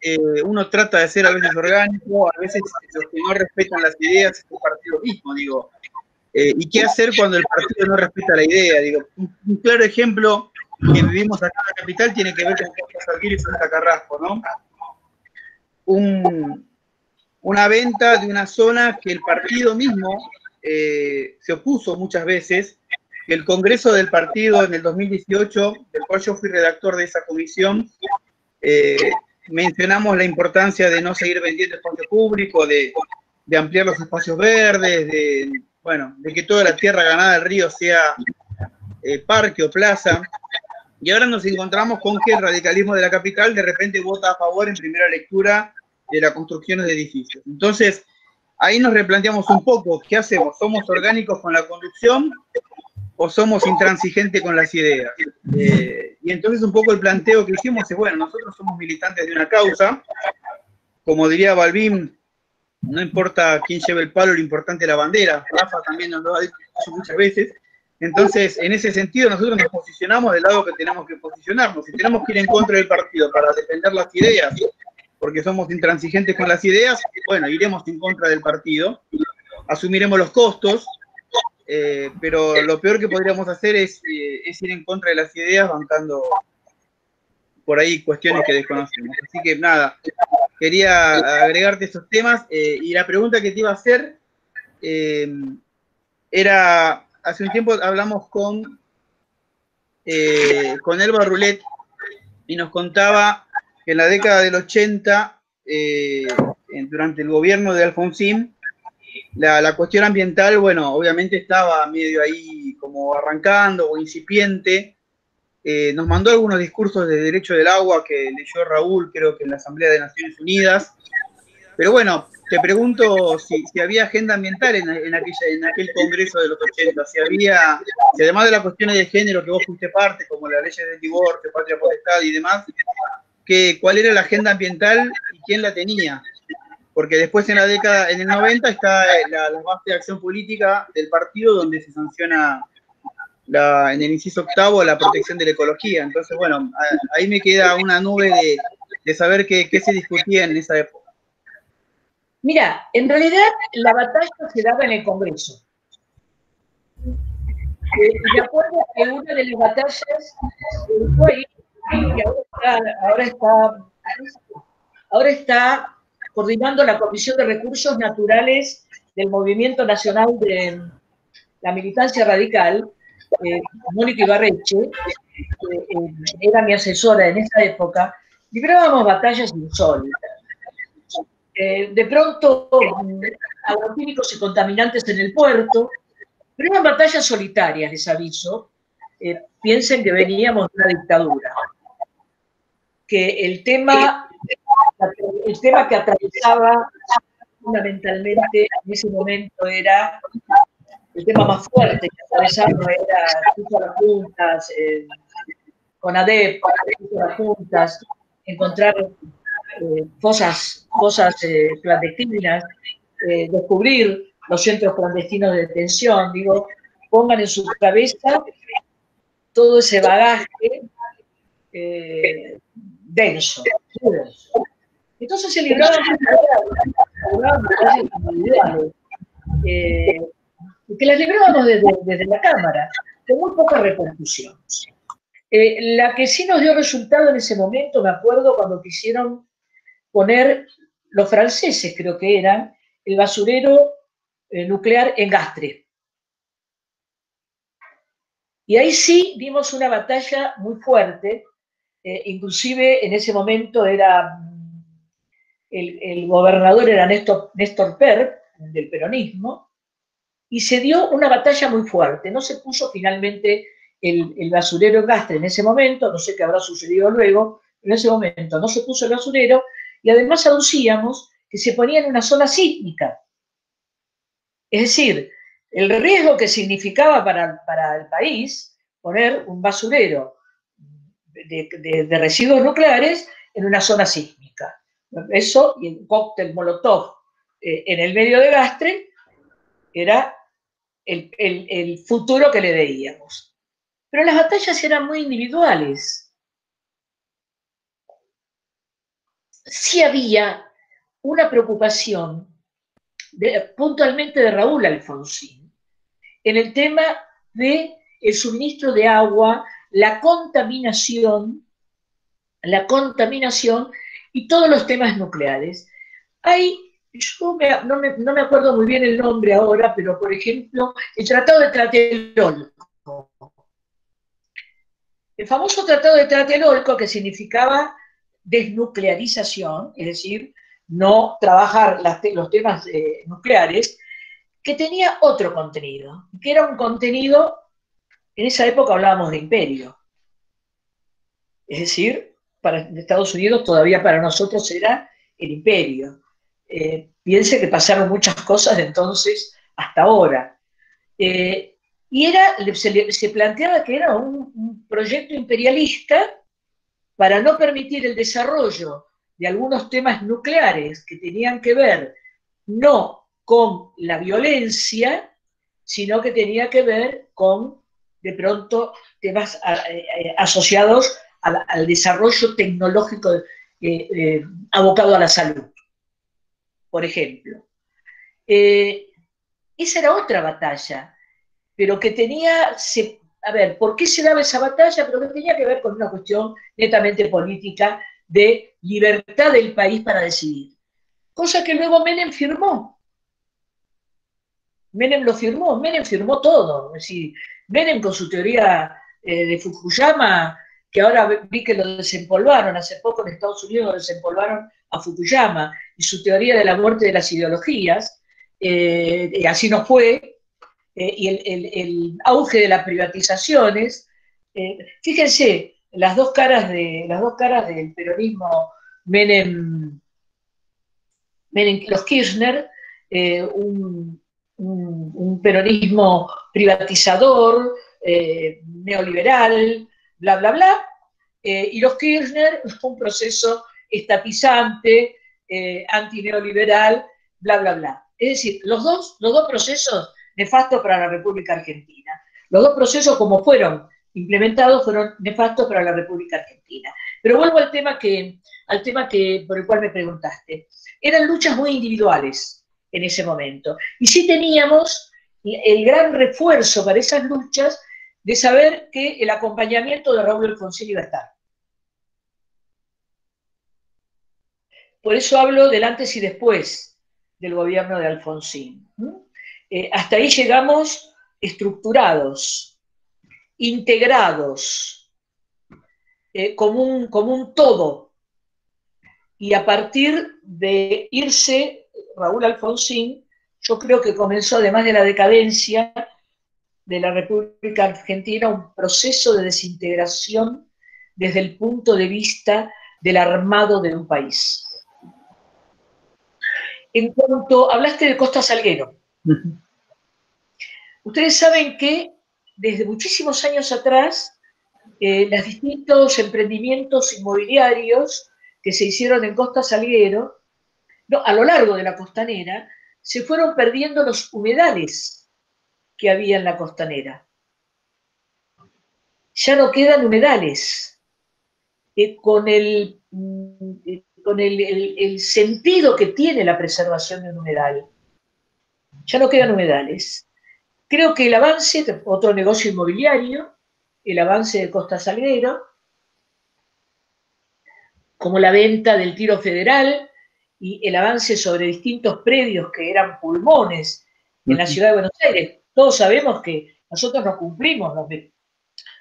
eh, uno trata de ser a veces orgánico, a veces los que no respetan las ideas es el partido mismo, digo. Eh, ¿Y qué hacer cuando el partido no respeta la idea? Digo, un, claro ejemplo que vivimos acá en la capital tiene que ver con y Santa Carrasco, ¿no? Un, una venta de una zona que el partido mismo eh, se opuso muchas veces. El Congreso del partido en el 2018, del cual yo fui redactor de esa comisión, eh, mencionamos la importancia de no seguir vendiendo espacio público, de, ampliar los espacios verdes, de, bueno, de que toda la tierra ganada del río sea eh, parque o plaza. Y ahora nos encontramos con que el radicalismo de la capital de repente vota a favor en primera lectura de la construcción de edificios. Entonces, ahí nos replanteamos un poco, ¿qué hacemos? ¿Somos orgánicos con la conducción o somos intransigentes con las ideas? Eh, y entonces un poco el planteo que hicimos es, bueno, nosotros somos militantes de una causa, como diría Balbín, no importa quién lleve el palo, lo importante es la bandera. Rafa también nos lo ha dicho muchas veces. Entonces, en ese sentido, nosotros nos posicionamos del lado que tenemos que posicionarnos. Si tenemos que ir en contra del partido para defender las ideas porque somos intransigentes con las ideas, bueno, iremos en contra del partido, asumiremos los costos, eh, pero lo peor que podríamos hacer es, eh, es, ir en contra de las ideas bancando por ahí cuestiones que desconocemos. Así que nada, quería agregarte estos temas eh, y la pregunta que te iba a hacer era, hace un tiempo hablamos con, con Elba Roulet y nos contaba en la década del 80, eh, durante el gobierno de Alfonsín, la, cuestión ambiental, bueno, obviamente estaba medio ahí como arrancando o incipiente. Eh, nos mandó algunos discursos de derecho del agua que leyó Raúl, creo que en la Asamblea de Naciones Unidas. Pero bueno, te pregunto si, había agenda ambiental en, aquella, en aquel Congreso de los 80, si había, si además de las cuestiones de género que vos fuiste parte, como la ley del divorcio, patria potestad y demás, que, cuál era la agenda ambiental y quién la tenía. Porque después en la década, en el 90 está la, base de acción política del partido donde se sanciona en el inciso octavo la protección de la ecología. Entonces, bueno, ahí me queda una nube de, saber qué, se discutía en esa época. Mira, en realidad la batalla se daba en el Congreso. Eh, y de acuerdo que una de las batallas fue ahora está, ahora está, coordinando la Comisión de Recursos Naturales del Movimiento Nacional de la Militancia Radical, eh, Mónica Ibarreche, eh, era mi asesora en esa época, librábamos batallas insólitas. Eh, de pronto, agroquímicos y contaminantes en el puerto, pero eran batallas solitarias, les aviso. piensen que veníamos de una dictadura. Que el tema, el tema que atravesaba fundamentalmente en ese momento era el tema más fuerte que atravesaba era las juntas, eh, con ADEP, las juntas, encontrar eh, cosas eh, clandestinas, eh, descubrir los centros clandestinos de detención, digo, pongan en su cabeza todo ese bagaje denso, Entonces se libraban individuales, que las librábamos desde, desde, la Cámara, con muy poca repercusión. Eh, la que sí nos dio resultado en ese momento, me acuerdo cuando quisieron poner, los franceses creo que eran, el basurero eh, nuclear en Gastre. Y ahí sí dimos una batalla muy fuerte, eh, inclusive en ese momento era, el, el gobernador era Néstor, Néstor Per, del peronismo, y se dio una batalla muy fuerte. No se puso finalmente el, basurero en Gastre en ese momento, no sé qué habrá sucedido luego, pero en ese momento no se puso el basurero y además aducíamos que se ponía en una zona sísmica. Es decir, el riesgo que significaba para, el país poner un basurero de, residuos nucleares en una zona sísmica. Eso y el cóctel Molotov eh, en el medio de Gastre era el futuro que le veíamos. Pero las batallas eran muy individuales. Sí había una preocupación puntualmente de Raúl Alfonsín en el tema de el suministro de agua, la contaminación, la contaminación y todos los temas nucleares. Hay, yo no, me, acuerdo muy bien el nombre ahora, pero por ejemplo, el Tratado de Tlatelolco, el famoso Tratado de Tlatelolco, que significaba desnuclearización, es decir, no trabajar los temas eh, nucleares, que tenía otro contenido, que era un contenido, en esa época hablábamos de imperio, es decir, para Estados Unidos todavía para nosotros era el imperio. Eh, piense que pasaron muchas cosas de entonces hasta ahora. Eh, y era, se, planteaba que era un, proyecto imperialista para no permitir el desarrollo de algunos temas nucleares que tenían que ver no con la violencia, sino que tenía que ver con, de pronto, temas eh, asociados al, desarrollo tecnológico eh, eh, abocado a la salud, por ejemplo. esa era otra batalla pero que tenía, a ver, ¿por qué se daba esa batalla? Pero que tenía que ver con una cuestión netamente política de libertad del país para decidir. Cosa que luego Menem firmó. Menem lo firmó, Menem firmó todo. Es decir, Menem con su teoría eh, de Fukuyama, que ahora vi que lo desempolvaron, hace poco en Estados Unidos lo desempolvaron a Fukuyama, y su teoría de la muerte de las ideologías, eh, así no fue, eh, y el, auge de las privatizaciones. Fíjense, las dos caras, de, las dos caras del peronismo Menem, Menem los Kirchner, eh, un, peronismo privatizador, neoliberal, bla, bla, bla, y los Kirchner, un proceso estatizante, antineoliberal, bla, bla, bla. Es decir, los dos, los dos procesos nefasto para la República Argentina. Los dos procesos, como fueron implementados, fueron nefastos para la República Argentina. Pero vuelvo al tema, que, al tema que, por el cual me preguntaste. Eran luchas muy individuales en ese momento. Y sí teníamos el gran refuerzo para esas luchas de saber que el acompañamiento de Raúl Alfonsín iba a estar. por eso hablo del antes y después del gobierno de Alfonsín. Eh, hasta ahí llegamos estructurados, integrados, eh, como, un, como un todo. Y a partir de irse Raúl Alfonsín, yo creo que comenzó, además de la decadencia de la República Argentina, un proceso de desintegración desde el punto de vista del armado de un país. En cuanto hablaste de Costa Salguero, ustedes saben que desde muchísimos años atrás, eh, los distintos emprendimientos inmobiliarios que se hicieron en Costa Salguero, a lo largo de la costanera, se fueron perdiendo los humedales que había en la costanera. Ya no quedan humedales. Eh, con el mm, con el, sentido que tiene la preservación de un humedal. Ya no quedan humedales. Creo que el avance, otro negocio inmobiliario, el avance de Costa Salguero, como la venta del tiro federal y el avance sobre distintos predios que eran pulmones en la ciudad de Buenos Aires. Todos sabemos que nosotros no cumplimos los,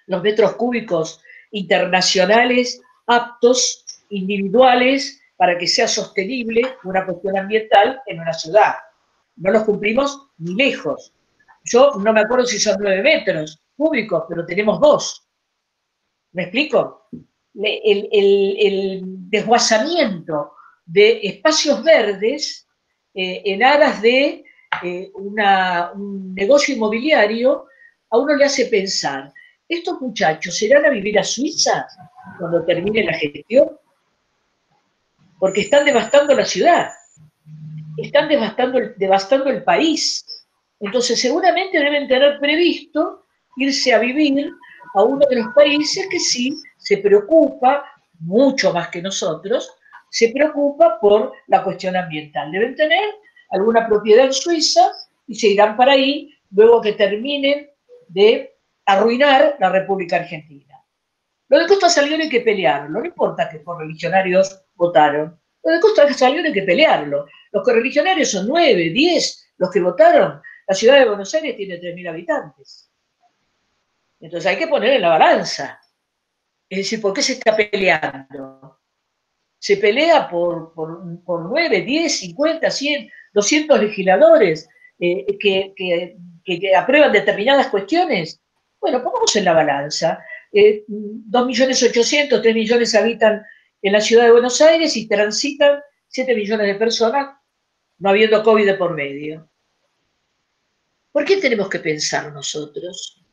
los metros cúbicos internacionales aptos individuales para que sea sostenible una cuestión ambiental en una ciudad. No los cumplimos ni lejos. Yo no me acuerdo si son nueve metros cúbicos, pero tenemos dos. ¿Me explico? El, desguazamiento de espacios verdes eh, en aras de eh, un negocio inmobiliario a uno le hace pensar, ¿estos muchachos irán a vivir a Suiza cuando termine la gestión? Porque están devastando la ciudad, están devastando el, devastando el país. Entonces seguramente deben tener previsto irse a vivir a uno de los países que sí se preocupa, mucho más que nosotros, se preocupa por la cuestión ambiental. Deben tener alguna propiedad Suiza y se irán para ahí luego que terminen de arruinar la República Argentina. Lo de Costa Salguero hay que pelearlo, no importa que por religionarios votaron. Lo de Costa Salguero hay que pelearlo. Los correligionarios son nueve, diez los que votaron. La ciudad de Buenos Aires tiene 3.000 habitantes. Entonces hay que poner en la balanza. Es decir, ¿por qué se está peleando? Se pelea por, por, 9, 10, 50, 100, 200 legisladores eh, que, que, aprueban determinadas cuestiones. Bueno, pongamos en la balanza. Eh, 2.800.000, 3 millones habitan en la ciudad de Buenos Aires y transitan 7 millones de personas no habiendo COVID por medio. ¿Por qué tenemos que pensar nosotros?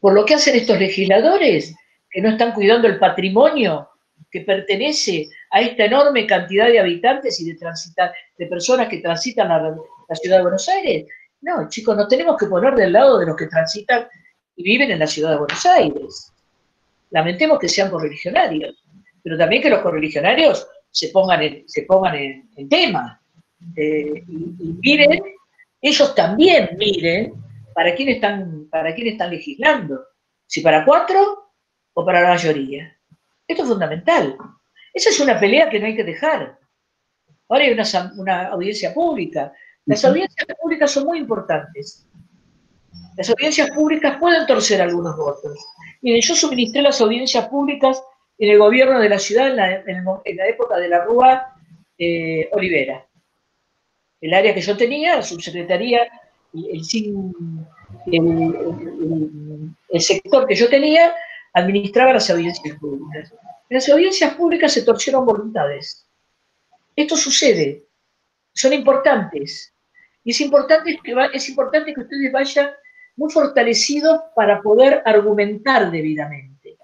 ¿Por lo que hacen estos legisladores que no están cuidando el patrimonio que pertenece a esta enorme cantidad de habitantes y de, transitar, de personas que transitan la, la ciudad de Buenos Aires? No, chicos, nos tenemos que poner del lado de los que transitan y viven en la ciudad de Buenos Aires. Lamentemos que sean correligionarios pero también que los correligionarios se pongan en, se pongan en, tema. Eh, y, miren, ellos también miren para quién están, para quién están legislando. Si para cuatro o para la mayoría. Esto es fundamental. Esa es una pelea que no hay que dejar. Ahora hay una, una audiencia pública. Las audiencias públicas son muy importantes. Las audiencias públicas pueden torcer algunos votos. Miren, yo suministré las audiencias públicas en el gobierno de la ciudad en la, época de la Rúa eh, Olivera. El área que yo tenía, la subsecretaría, el, el, sector que yo tenía, administraba las audiencias públicas. En las audiencias públicas se torcieron voluntades. Esto sucede, son importantes. Y es importante que, es importante que ustedes vayan muy fortalecidos para poder argumentar debidamente.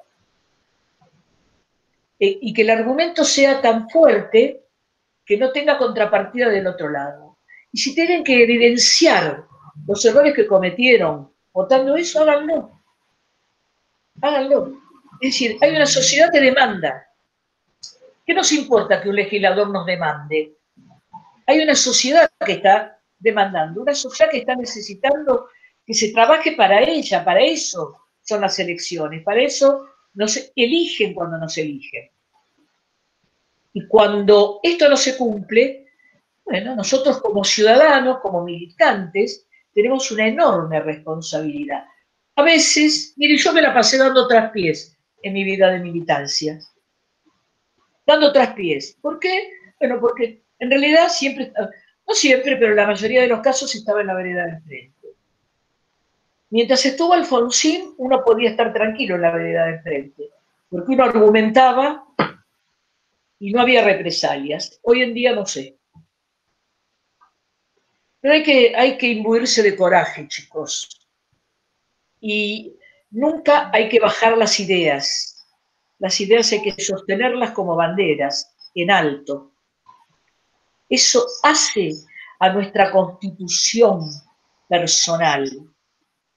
Eh, y que el argumento sea tan fuerte que no tenga contrapartida del otro lado. Y si tienen que evidenciar los errores que cometieron votando eso, háganlo. Háganlo. Es decir, hay una sociedad que demanda. ¿Qué nos importa que un legislador nos demande? Hay una sociedad que está demandando, una sociedad que está necesitando que se trabaje para ella, para eso son las elecciones, para eso nos eligen cuando nos eligen. Y cuando esto no se cumple, bueno, nosotros como ciudadanos, como militantes, tenemos una enorme responsabilidad. A veces, mire, yo me la pasé dando traspiés en mi vida de militancia. Dando traspiés. ¿Por qué? Bueno, porque en realidad siempre, no siempre, pero la mayoría de los casos estaba en la vereda de frente. Mientras estuvo Alfonsín, uno podía estar tranquilo en la vereda de frente, porque uno argumentaba y no había represalias. Hoy en día no sé. Pero hay que, hay que imbuirse de coraje, chicos. Y nunca hay que bajar las ideas. Las ideas hay que sostenerlas como banderas, en alto. Eso hace a nuestra constitución personal.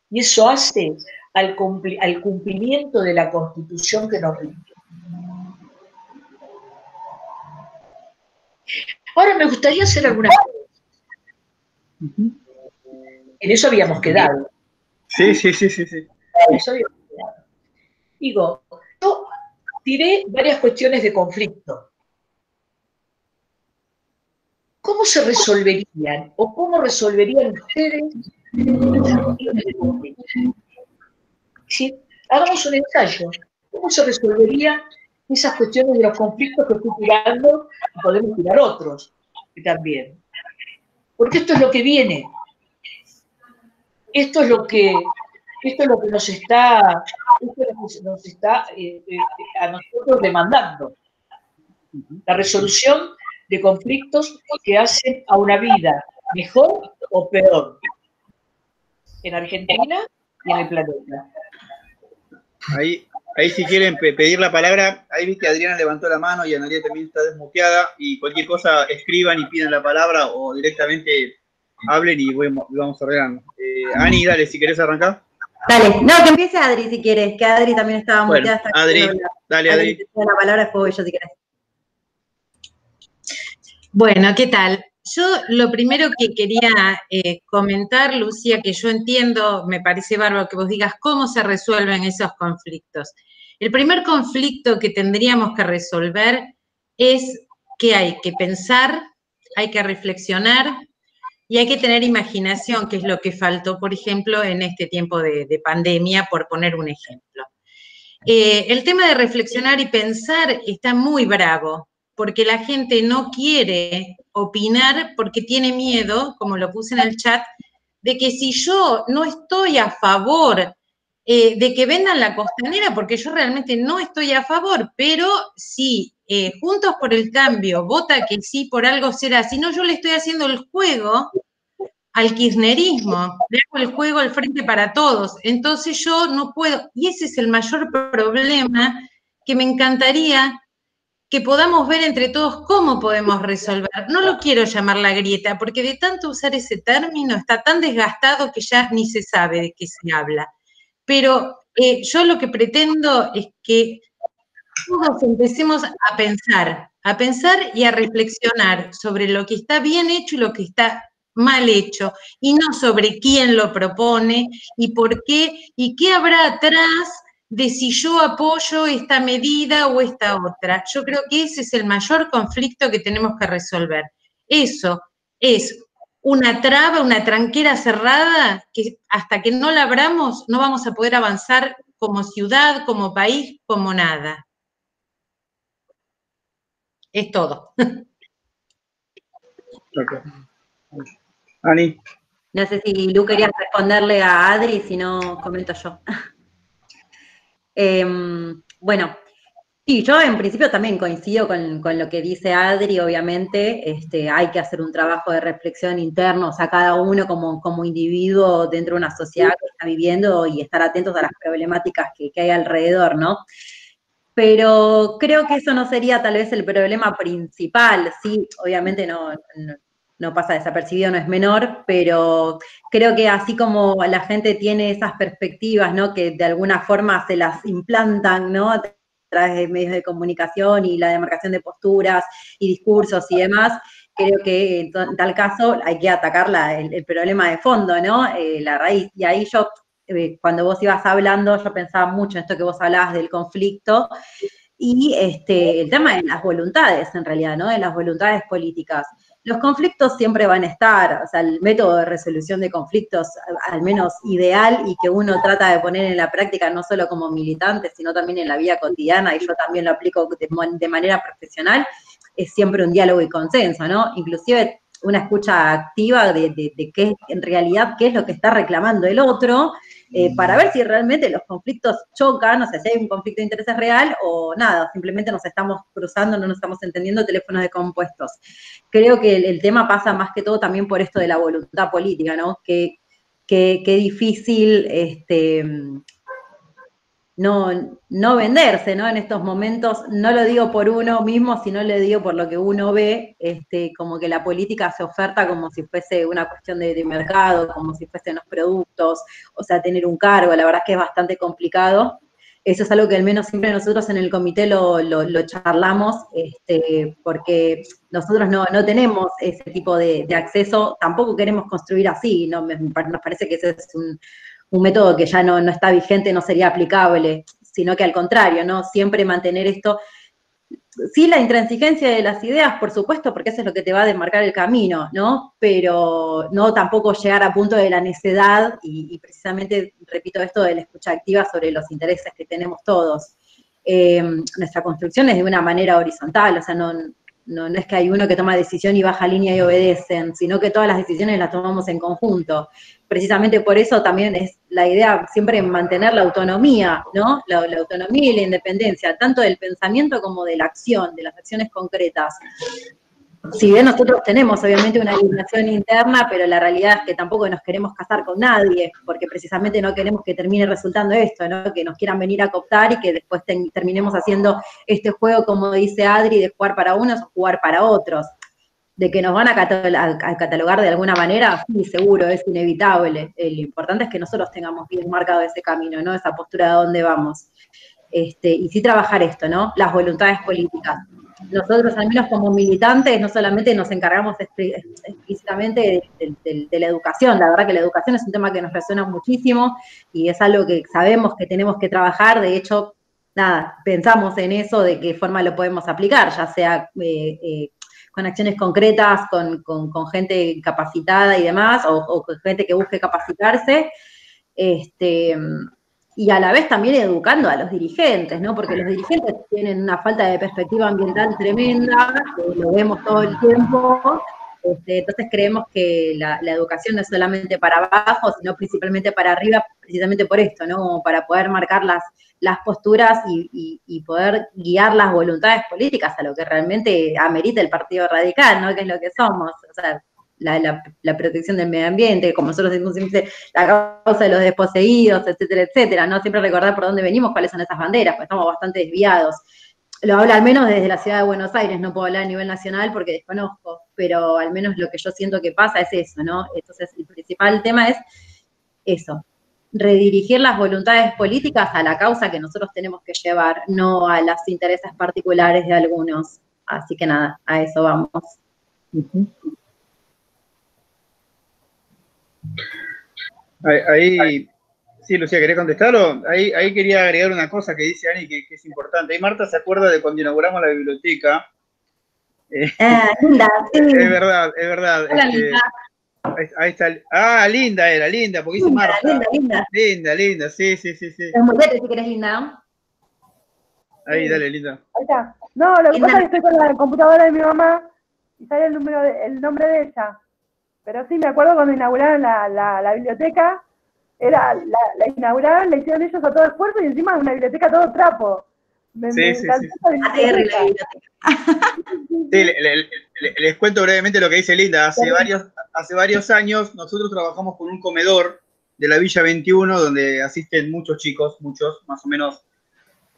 Y eso hace al, cumplimiento de la constitución que nos rige. Ahora me gustaría hacer alguna En eso habíamos quedado. Sí, sí, sí, sí, sí. Digo, yo tiré varias cuestiones de conflicto. ¿Cómo se resolverían o cómo resolverían ustedes. Hagamos un ensayo. ¿Cómo se resolverían esas cuestiones de los conflictos que estoy tirando podemos tirar otros también? Porque esto es lo que viene. Esto es lo que, esto es lo que nos está, nos está eh, eh, a nosotros demandando. La resolución de conflictos que hacen a una vida mejor o peor en Argentina y en el planeta. Ahí, ahí si quieren pedir la palabra, ahí viste Adriana levantó la mano y Analia también está desmuteada y cualquier cosa escriban y piden la palabra o directamente hablen y vamos arreglando. Eh, Ani, dale, si querés arrancar. Dale, no, que empiece Adri si quieres, que Adri también estaba muteada. Adri, dale Adri. La palabra después yo si querés. Bueno, ¿qué tal? Yo lo primero que quería eh, comentar, Lucía, que yo entiendo, me parece bárbaro que vos digas cómo se resuelven esos conflictos. El primer conflicto que tendríamos que resolver es que hay que pensar, hay que reflexionar y hay que tener imaginación, que es lo que faltó, por ejemplo, en este tiempo de, pandemia, por poner un ejemplo. Eh, el tema de reflexionar y pensar está muy bravo, porque la gente no quiere opinar porque tiene miedo, como lo puse en el chat, de que si yo no estoy a favor eh, de que vendan la costanera, porque yo realmente no estoy a favor, pero si eh, Juntos por el Cambio vota que sí, por algo será, si no yo le estoy haciendo el juego al kirchnerismo, le hago el juego al frente para todos, entonces yo no puedo, y ese es el mayor problema que me encantaría que podamos ver entre todos cómo podemos resolver. No lo quiero llamar la grieta, porque de tanto usar ese término está tan desgastado que ya ni se sabe de qué se habla. Pero eh, yo lo que pretendo es que todos empecemos a pensar, a pensar y a reflexionar sobre lo que está bien hecho y lo que está mal hecho, y no sobre quién lo propone y por qué, y qué habrá atrás de si yo apoyo esta medida o esta otra. Yo creo que ese es el mayor conflicto que tenemos que resolver. Eso es una traba, una tranquera cerrada que hasta que no la abramos no vamos a poder avanzar como ciudad, como país, como nada. Es todo. Ani. No sé si Lu quería responderle a Adri, si no comento yo. Em, bueno, sí, yo en principio también coincido con, lo que dice Adri, obviamente, este, hay que hacer un trabajo de reflexión interno, o sea, cada uno como, como individuo dentro de una sociedad que está viviendo y estar atentos a las problemáticas que, hay alrededor, ¿no? Pero creo que eso no sería tal vez el problema principal, sí, obviamente no no pasa desapercibido, no es menor, pero creo que así como la gente tiene esas perspectivas, ¿no? Que de alguna forma se las implantan, ¿no? A través de medios de comunicación y la demarcación de posturas y discursos y demás, creo que en tal caso hay que atacar el, problema de fondo, ¿no? Eh, la raíz. Y ahí yo, eh, cuando vos ibas hablando, yo pensaba mucho en esto que vos hablabas del conflicto, y este, el tema de las voluntades, en realidad, ¿no? De las voluntades políticas. Los conflictos siempre van a estar, o sea, el método de resolución de conflictos, al menos ideal, y que uno trata de poner en la práctica no solo como militante, sino también en la vida cotidiana, y yo también lo aplico de, manera profesional, es siempre un diálogo y consenso, ¿no? Inclusive una escucha activa de, de, qué en realidad qué es lo que está reclamando el otro, eh, para ver si realmente los conflictos chocan, o sea, si hay un conflicto de intereses real o nada, simplemente nos estamos cruzando, no nos estamos entendiendo teléfonos de compuestos. Creo que el, tema pasa más que todo también por esto de la voluntad política, ¿no? Que, que, difícil este, no, no venderse, ¿no? En estos momentos, no lo digo por uno mismo, sino lo digo por lo que uno ve, este, como que la política se oferta como si fuese una cuestión de, mercado, como si fuesen los productos, o sea, tener un cargo, la verdad es que es bastante complicado. Eso es algo que al menos siempre nosotros en el comité lo, charlamos, este, porque nosotros no, tenemos ese tipo de, acceso, tampoco queremos construir así, ¿no? nos parece que ese es un, un método que ya no, está vigente, no sería aplicable, sino que al contrario, ¿no? Siempre mantener esto. Sí, la intransigencia de las ideas, por supuesto, porque eso es lo que te va a demarcar el camino, ¿no? Pero no tampoco llegar a punto de la necedad y, precisamente, repito esto de la escucha activa sobre los intereses que tenemos todos. Eh, nuestra construcción es de una manera horizontal, o sea, no, no, no, es que hay uno que toma decisión y baja línea y obedecen, sino que todas las decisiones las tomamos en conjunto. Precisamente por eso también es la idea siempre mantener la autonomía, ¿no? La, la, autonomía y la independencia, tanto del pensamiento como de la acción, de las acciones concretas si bien nosotros tenemos obviamente una alineación interna, pero la realidad es que tampoco nos queremos casar con nadie, porque precisamente no queremos que termine resultando esto, ¿no? que nos quieran venir a cooptar y que después terminemos haciendo este juego, como dice Adri, de jugar para unos o jugar para otros. De que nos van a, catalogar de alguna manera, sí, seguro, es inevitable. Lo importante es que nosotros tengamos bien marcado ese camino, ¿no? Esa postura de dónde vamos. Este, y sí trabajar esto, ¿no? Las voluntades políticas nosotros, al menos como militantes, no solamente nos encargamos explícitamente de, la educación, la verdad que la educación es un tema que nos resuena muchísimo y es algo que sabemos que tenemos que trabajar, de hecho, nada, pensamos en eso, de qué forma lo podemos aplicar, ya sea eh, eh, con acciones concretas, con, gente capacitada y demás, o, o, con gente que busque capacitarse. Este, y a la vez también educando a los dirigentes, ¿no? Porque los dirigentes tienen una falta de perspectiva ambiental tremenda, lo vemos todo el tiempo, este, entonces creemos que la, educación no es solamente para abajo, sino principalmente para arriba, precisamente por esto, ¿no? para poder marcar las, las posturas y, y, poder guiar las voluntades políticas a lo que realmente amerita el Partido Radical, ¿no? Que es lo que somos. La, protección del medio ambiente, como nosotros decimos siempre, la causa de los desposeídos, etcétera, etcétera, ¿no? Siempre recordar por dónde venimos, cuáles son esas banderas, porque estamos bastante desviados. Lo hablo al menos desde la ciudad de Buenos Aires, no puedo hablar a nivel nacional porque desconozco, pero al menos lo que yo siento que pasa es eso, ¿no? Entonces, el principal tema es eso, redirigir las voluntades políticas a la causa que nosotros tenemos que llevar, no a los intereses particulares de algunos. Así que nada, a eso vamos. Ahí, sí, Lucía, ¿querés contestarlo? Ahí, ahí quería agregar una cosa que dice Ani que, es importante. Ahí Marta se acuerda de cuando inauguramos la biblioteca. Eh, ah, linda, Es verdad, es verdad. Este, ahí, está. Ah, linda era, linda, porque dice Marta. Linda, linda. Linda, linda, sí, sí, sí. sí. Es muy si querés linda. Ahí, dale, linda. Ahí está. No, lo que pasa es que estoy con la computadora de mi mamá y sale el, número el nombre de ella. Pero sí, me acuerdo cuando inauguraron la, la, biblioteca, era la, la, inauguraron, le hicieron ellos a todo esfuerzo y encima una biblioteca todo trapo. Me, sí, sí, sí. les cuento brevemente lo que dice Linda. Hace varios, hace varios años nosotros trabajamos con un comedor de la Villa 21 donde asisten muchos chicos, muchos, más o menos.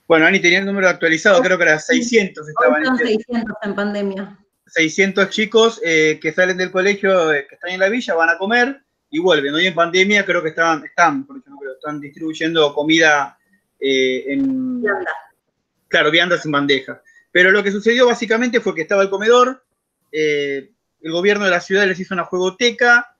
Bueno, Ani tenía el número actualizado, creo que era 600 estaban. Son 600 en pandemia. 600 chicos eh, que salen del colegio, eh, que están en la villa, van a comer y vuelven. Hoy en pandemia creo que estaban, están, por ejemplo, están distribuyendo comida eh, en... Claro, viandas en bandeja. Pero lo que sucedió básicamente fue que estaba el comedor, el gobierno de la ciudad les hizo una juegoteca,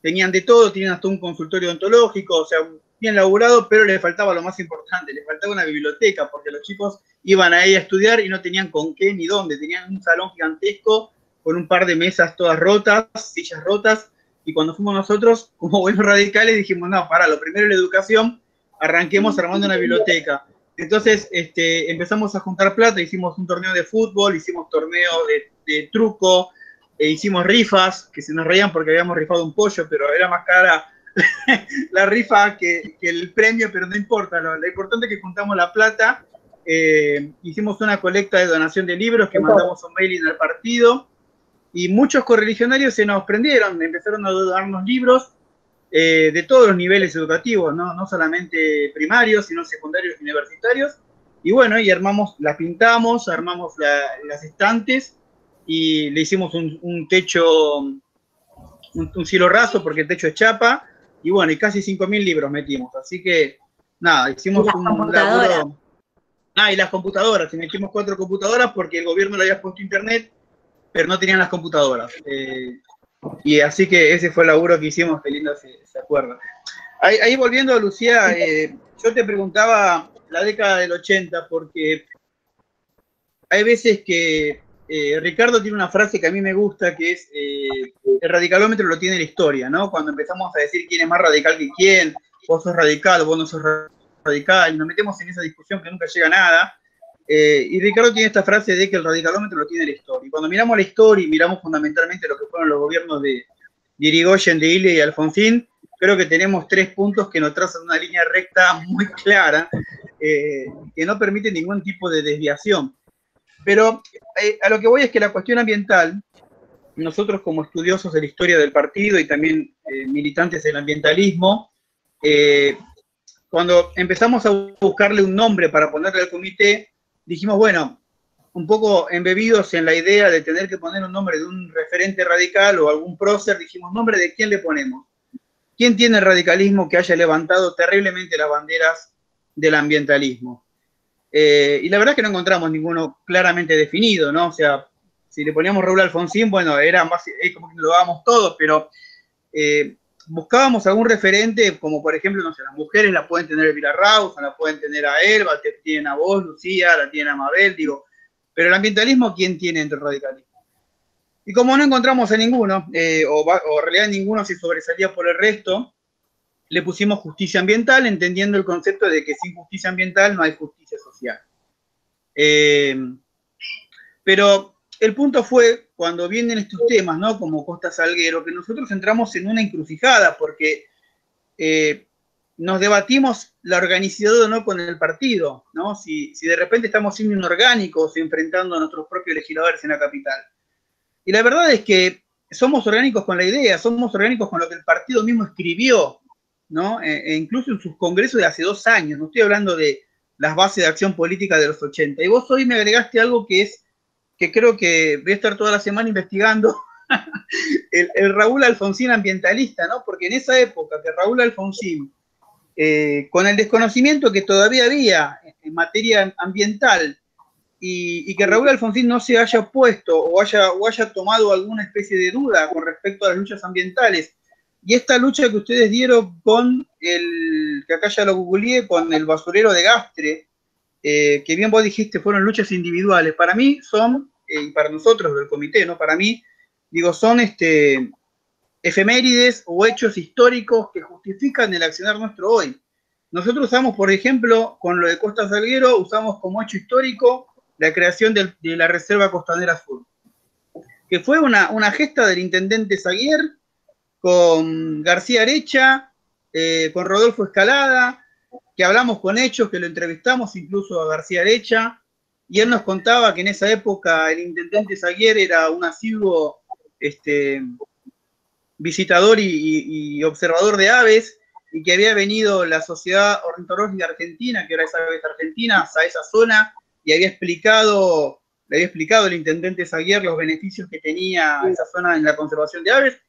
tenían de todo, tenían hasta un consultorio ontológico, o sea, bien laburado, pero le faltaba lo más importante, le faltaba una biblioteca, porque los chicos iban ahí a estudiar y no tenían con qué ni dónde, tenían un salón gigantesco con un par de mesas todas rotas, sillas rotas, y cuando fuimos nosotros, como buenos radicales, dijimos, no, para, lo primero la educación, arranquemos armando una biblioteca. Entonces este, empezamos a juntar plata, hicimos un torneo de fútbol, hicimos torneo de, truco, e hicimos rifas, que se nos reían porque habíamos rifado un pollo, pero era más cara la rifa que, el premio, pero no importa, lo, importante es que juntamos la plata, eh, hicimos una colecta de donación de libros que mandamos un mailing al partido, y muchos correligionarios se nos prendieron, empezaron a darnos libros, eh, de todos los niveles educativos, ¿no? no solamente primarios, sino secundarios y universitarios. Y bueno, y armamos, la pintamos, armamos las estantes y le hicimos un, techo, un, cielo raso porque el techo es chapa. Y bueno, y casi 5.000 libros metimos. Así que, nada, hicimos un laburo. Ah, y las computadoras. Y metimos cuatro computadoras porque el gobierno le había puesto internet, pero no tenían las computadoras. Eh, y así que ese fue el laburo que hicimos, qué lindo se, se acuerda. Ahí, volviendo a Lucía, eh, yo te preguntaba la década del 80 porque hay veces que eh, Ricardo tiene una frase que a mí me gusta, que es, eh, el radicalómetro lo tiene la historia, ¿no? Cuando empezamos a decir quién es más radical que quién, vos sos radical, vos no sos radical, nos metemos en esa discusión que nunca llega a nada, eh, y Ricardo tiene esta frase de que el radicalómetro lo tiene la historia. Y cuando miramos la historia y miramos fundamentalmente lo que fueron los gobiernos de, Irigoyen, de Ile y Alfonsín, creo que tenemos tres puntos que nos trazan una línea recta muy clara, que no permite ningún tipo de desviación. Pero eh, a lo que voy es que la cuestión ambiental, nosotros como estudiosos de la historia del partido y también militantes del ambientalismo, cuando empezamos a buscarle un nombre para ponerle al comité, dijimos, bueno, un poco embebidos en la idea de tener que poner un nombre de un referente radical o algún prócer, dijimos, ¿nombre de quién le ponemos? ¿Quién tiene el radicalismo que haya levantado terriblemente las banderas del ambientalismo? Eh, y la verdad es que no encontramos ninguno claramente definido, ¿no? O sea, si le poníamos Raúl Alfonsín, bueno, era más, como que lo dábamos todos, pero eh, buscábamos algún referente, como por ejemplo, no sé, las mujeres la pueden tener Elvira Rausa, la pueden tener a Elba, tienen a vos, Lucía, la tienen a Mabel, digo, pero el ambientalismo, ¿quién tiene entre el radicalismo? Y como no encontramos a ninguno, eh, o, en realidad ninguno se sobresalía por el resto, le pusimos justicia ambiental, entendiendo el concepto de que sin justicia ambiental no hay justicia social. Eh, pero el punto fue cuando vienen estos temas, ¿no? Como Costa Salguero, que nosotros entramos en una encrucijada porque eh, nos debatimos la organicidad o no con el partido, ¿no? Si, de repente estamos siendo inorgánicos enfrentando a nuestros propios legisladores en la capital. Y la verdad es que somos orgánicos con la idea, somos orgánicos con lo que el partido mismo escribió, ¿no? E, e incluso en sus congresos de hace dos años, no estoy hablando de las bases de acción política de los 80. Y vos hoy me agregaste algo que es que creo que voy a estar toda la semana investigando, el, Raúl Alfonsín ambientalista, ¿no? Porque en esa época que Raúl Alfonsín, eh, con el desconocimiento que todavía había en materia ambiental, y, que Raúl Alfonsín no se haya puesto o haya, o haya tomado alguna especie de duda con respecto a las luchas ambientales, y esta lucha que ustedes dieron con el, que acá ya lo googleé, con el basurero de Gastre, eh, que bien vos dijiste, fueron luchas individuales. Para mí son y para nosotros del comité, ¿no? Para mí, digo, son este, efemérides o hechos históricos que justifican el accionar nuestro hoy. Nosotros usamos, por ejemplo, con lo de Costa Salguero, usamos como hecho histórico la creación de, la Reserva Costanera Sur, que fue una, gesta del intendente Zaguier con García Arecha, eh, con Rodolfo Escalada, que hablamos con hechos, que lo entrevistamos incluso a García Arecha, y él nos contaba que en esa época el intendente Zaguier era un asiduo este, visitador y, observador de aves y que había venido la Sociedad Ornitológica Argentina, que era esa aves argentinas, a esa zona y había explicado, le había explicado el intendente Zaguier los beneficios que tenía esa zona en la conservación de aves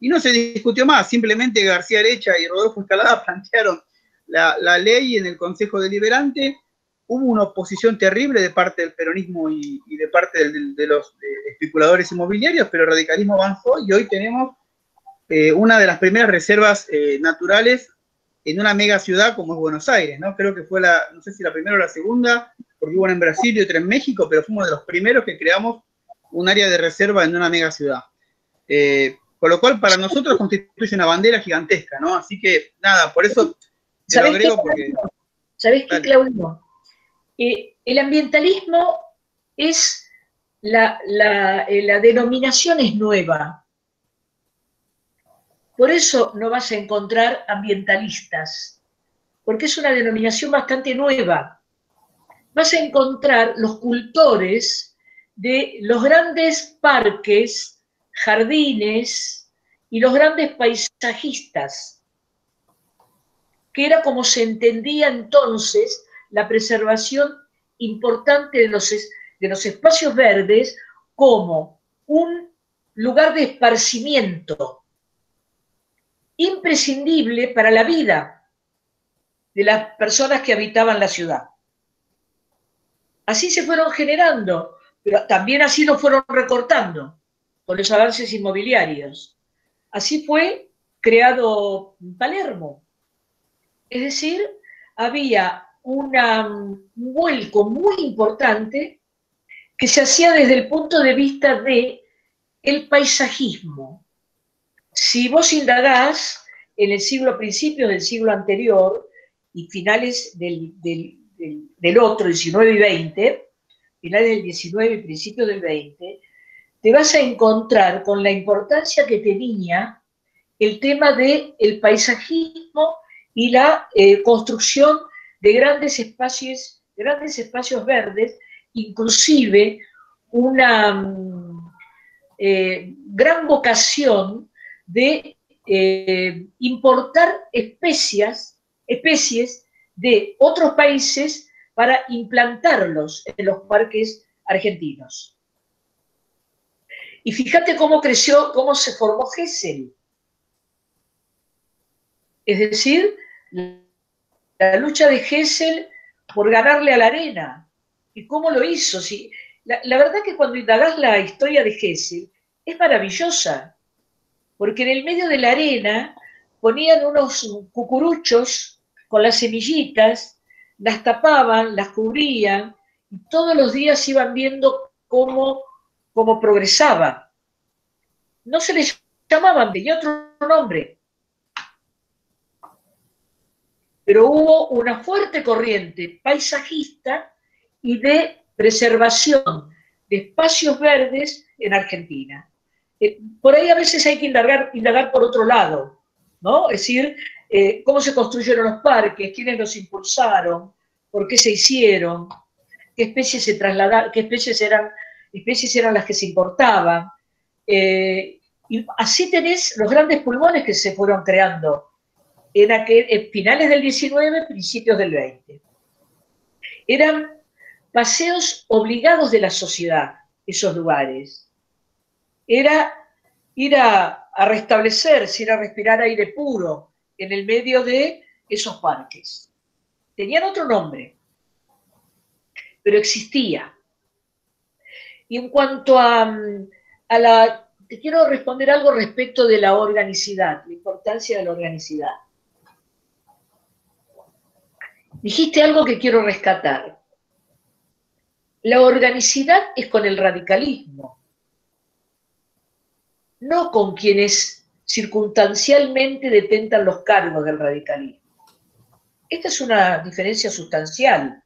y no se discutió más, simplemente García Arecha y Rodolfo Escalada plantearon la, ley en el Consejo Deliberante hubo una oposición terrible de parte del peronismo y, de parte de, los especuladores inmobiliarios, pero el radicalismo avanzó y hoy tenemos eh, una de las primeras reservas eh, naturales en una mega ciudad como es Buenos Aires, ¿no? Creo que fue la, no sé si la primera o la segunda, porque hubo una en Brasil y otra en México, pero fuimos de los primeros que creamos un área de reserva en una mega ciudad. Eh, con lo cual, para nosotros constituye una bandera gigantesca, ¿no? Así que, nada, por eso te lo agrego porque... ¿Sabés qué, Claudio? Eh, el ambientalismo es la, eh, la denominación es nueva. Por eso no vas a encontrar ambientalistas, porque es una denominación bastante nueva. Vas a encontrar los cultores de los grandes parques, jardines y los grandes paisajistas, que era como se entendía entonces la preservación importante de los, de los espacios verdes como un lugar de esparcimiento imprescindible para la vida de las personas que habitaban la ciudad. Así se fueron generando, pero también así lo fueron recortando con los avances inmobiliarios. Así fue creado Palermo. Es decir, había un vuelco muy importante que se hacía desde el punto de vista de el paisajismo. Si vos indagás en el siglo, principios del siglo anterior y finales del, del, otro, 19 y 20, finales del 19 y principios del 20, te vas a encontrar con la importancia que tenía el tema del el paisajismo y la eh, construcción de grandes espacios, grandes espacios verdes, inclusive una mm, eh, gran vocación de eh, importar especies, especies de otros países para implantarlos en los parques argentinos. Y fíjate cómo creció, cómo se formó Gesell. Es decir, la lucha de Hessel por ganarle a la arena. ¿Y cómo lo hizo? Si, la, verdad que cuando indagás la historia de Hessel es maravillosa, porque en el medio de la arena ponían unos cucuruchos con las semillitas, las tapaban, las cubrían, y todos los días iban viendo cómo, cómo progresaba. No se les llamaban de otro nombre, pero hubo una fuerte corriente paisajista y de preservación de espacios verdes en Argentina. Eh, por ahí a veces hay que indagar, indagar por otro lado, ¿no? Es decir, eh, cómo se construyeron los parques, quiénes los impulsaron, por qué se hicieron, qué especies se trasladaron, qué especies eran, especies eran las que se importaban. Eh, y así tenés los grandes pulmones que se fueron creando en, aquel, finales del 19, principios del 20. Eran paseos obligados de la sociedad, esos lugares. Era ir a, a restablecerse, ir a respirar aire puro en el medio de esos parques. Tenían otro nombre, pero existía. Y en cuanto a, a la... Te quiero responder algo respecto de la organicidad, la importancia de la organicidad dijiste algo que quiero rescatar. La organicidad es con el radicalismo, no con quienes circunstancialmente detentan los cargos del radicalismo. Esta es una diferencia sustancial.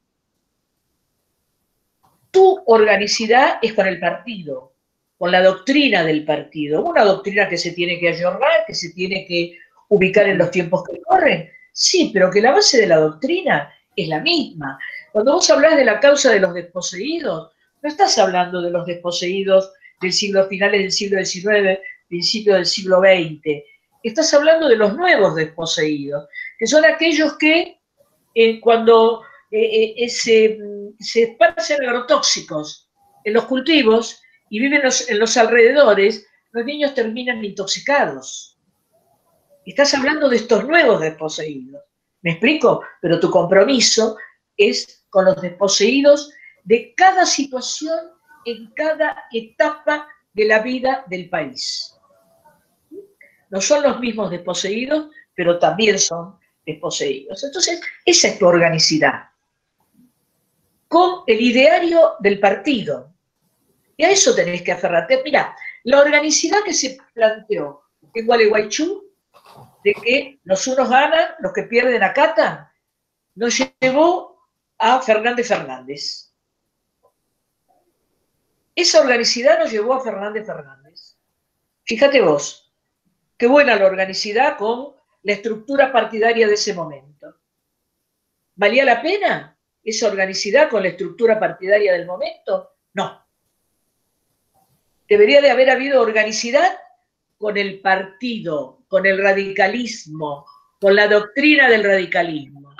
Tu organicidad es con el partido, con la doctrina del partido, una doctrina que se tiene que ayornar, que se tiene que ubicar en los tiempos que corren, Sí, pero que la base de la doctrina es la misma. Cuando vos hablas de la causa de los desposeídos, no estás hablando de los desposeídos del siglo finales del siglo XIX, principio del siglo XX. Estás hablando de los nuevos desposeídos, que son aquellos que eh, cuando eh, eh, se, se, esparcen agrotóxicos en los cultivos y viven en los alrededores, los niños terminan intoxicados. Estás hablando de estos nuevos desposeídos. ¿Me explico? Pero tu compromiso es con los desposeídos de cada situación en cada etapa de la vida del país. No son los mismos desposeídos, pero también son desposeídos. Entonces, esa es tu organicidad, con el ideario del partido. Y a eso tenés que aferrarte. Mira, la organicidad que se planteó en Gualeguaychú, de que los unos ganan, los que pierden acatan, nos llevó a Fernández Fernández. Esa organicidad nos llevó a Fernández Fernández. Fíjate vos, qué buena la organicidad con la estructura partidaria de ese momento. ¿Valía la pena esa organicidad con la estructura partidaria del momento? No. Debería de haber habido organicidad con el partido, con el radicalismo, con la doctrina del radicalismo,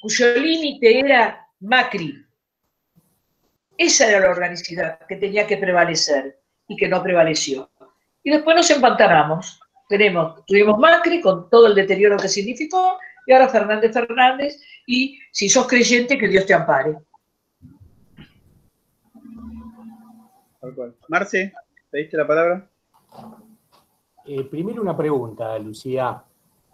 cuyo límite era Macri. Esa era la organicidad que tenía que prevalecer y que no prevaleció. Y después nos empantanamos. Tenemos, tuvimos Macri con todo el deterioro que significó, y ahora Fernández Fernández, y si sos creyente, que Dios te ampare. Marce, ¿pediste la palabra? Eh, primero una pregunta, Lucía.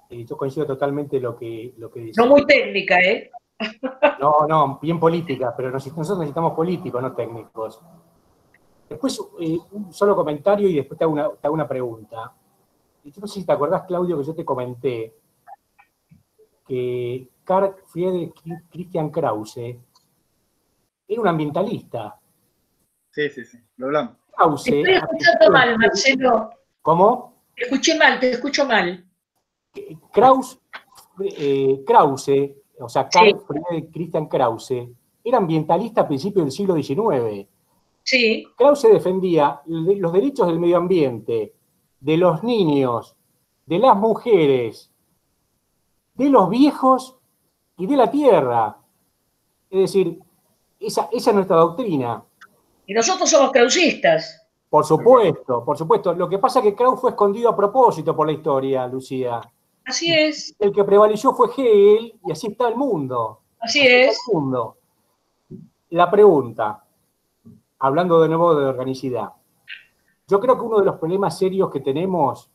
Eh, yo coincido totalmente lo que, lo que dice. No muy técnica, ¿eh? No, no, bien política, pero nosotros necesitamos políticos, no técnicos. Después, eh, un solo comentario y después te hago una, te hago una pregunta. Yo no sé si te acordás, Claudio, que yo te comenté que Karl Friedrich Christian Krause era un ambientalista. Sí, sí, sí, lo hablamos. Krause. Te estoy escuchando mal, Marcelo. ¿Cómo? Te escuché mal, te escucho mal. Krause, eh, Krause o sea, Karl Friedrich Christian Krause era ambientalista a principios del siglo XIX. Sí. Krause defendía los derechos del medio ambiente, de los niños, de las mujeres, de los viejos y de la tierra. Es decir, esa, esa es nuestra doctrina. Y nosotros somos krausistas. Por supuesto, por supuesto. Lo que pasa es que Kraus fue escondido a propósito por la historia, Lucía. Así es. El que prevaleció fue Hegel y así está el mundo. Así, es. el mundo. La pregunta, hablando de nuevo de organicidad. Yo creo que uno de los problemas serios que tenemos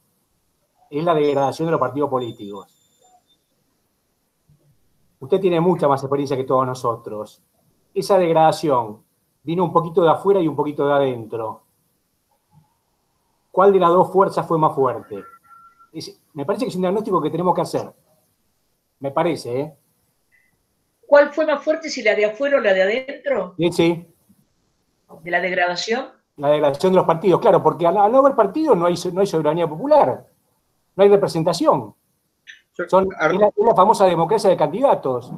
es la degradación de los partidos políticos. Usted tiene mucha más experiencia que todos nosotros. Esa degradación vino un poquito de afuera y un poquito de adentro. ¿Cuál de las dos fuerzas fue más fuerte? me parece que es un diagnóstico que tenemos que hacer. Me parece, ¿eh? ¿Cuál fue más fuerte, si la de afuera o la de adentro? Sí, sí. ¿De la degradación? La degradación de los partidos, claro, porque al, no haber no hay, no hay soberanía popular, no hay representación. Son, es, la, famosa democracia de candidatos.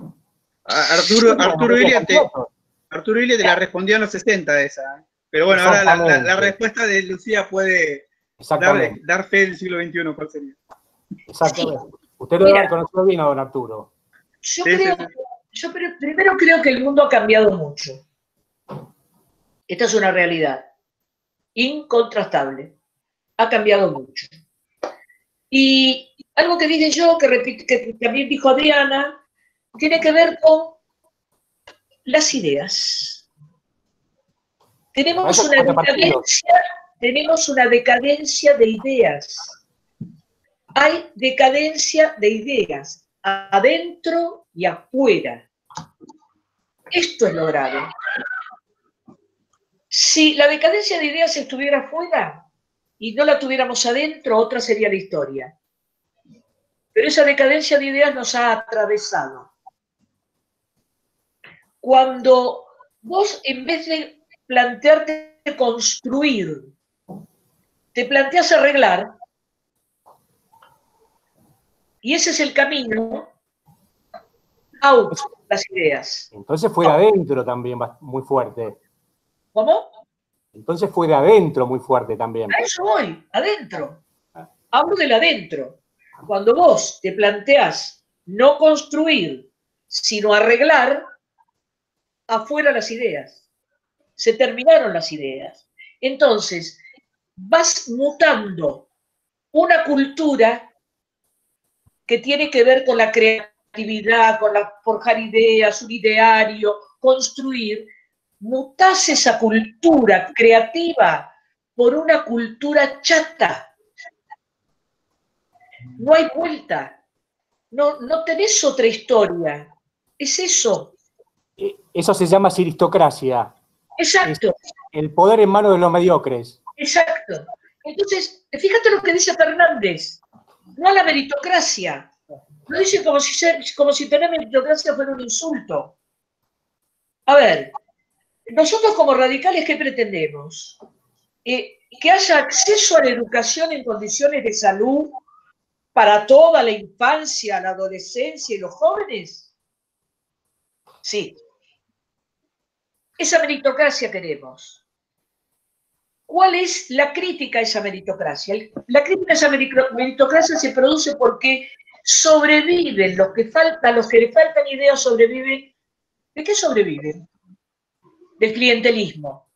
Arturo, Arturo Ilia te, Arturo te la respondió en los 60 esa. ¿eh? Pero bueno, ahora la, respuesta de Lucía puede Dar, dar, fe del siglo XXI, ¿cuál sería? Exactamente. Usted lo debe conocer bien a don Arturo. Yo, creo, yo primero creo que el mundo ha cambiado mucho. Esta es una realidad incontrastable. Ha cambiado mucho. Y algo que dije yo, que, que también dijo Adriana, tiene que ver con las ideas. Tenemos una decadencia tenemos una decadencia de ideas. Hay decadencia de ideas, adentro y afuera. Esto es lo grave. Si la decadencia de ideas estuviera afuera y no la tuviéramos adentro, otra sería la historia. Pero esa decadencia de ideas nos ha atravesado. Cuando vos, en vez de plantearte construir te planteas arreglar, y ese es el camino out las ideas. Entonces fue de adentro también muy fuerte. ¿Cómo? Entonces fue de adentro muy fuerte también. A eso voy, adentro. Hablo del adentro. Cuando vos te planteas no construir, sino arreglar, afuera las ideas. Se terminaron las ideas. Entonces, vas mutando una cultura que tiene que ver con la creatividad, con la forjar ideas, un ideario, construir, mutas esa cultura creativa por una cultura chata. No hay vuelta. no, no tenés otra historia. Es eso. E, eso se llama aristocracia. Exacto. el poder en manos de los mediocres. Exacto. Entonces, fíjate lo que dice Fernández. No a la meritocracia. Lo dice como si, como si tener meritocracia fuera un insulto. A ver, nosotros como radicales, ¿qué pretendemos? Eh, que haya acceso a la educación en condiciones de salud para toda la infancia, la adolescencia y los jóvenes. Sí. Esa meritocracia queremos. ¿Cuál es la crítica a esa meritocracia? La crítica a esa meritocracia se produce porque sobreviven los que faltan, los que le faltan ideas sobreviven. ¿De qué sobreviven? Del clientelismo.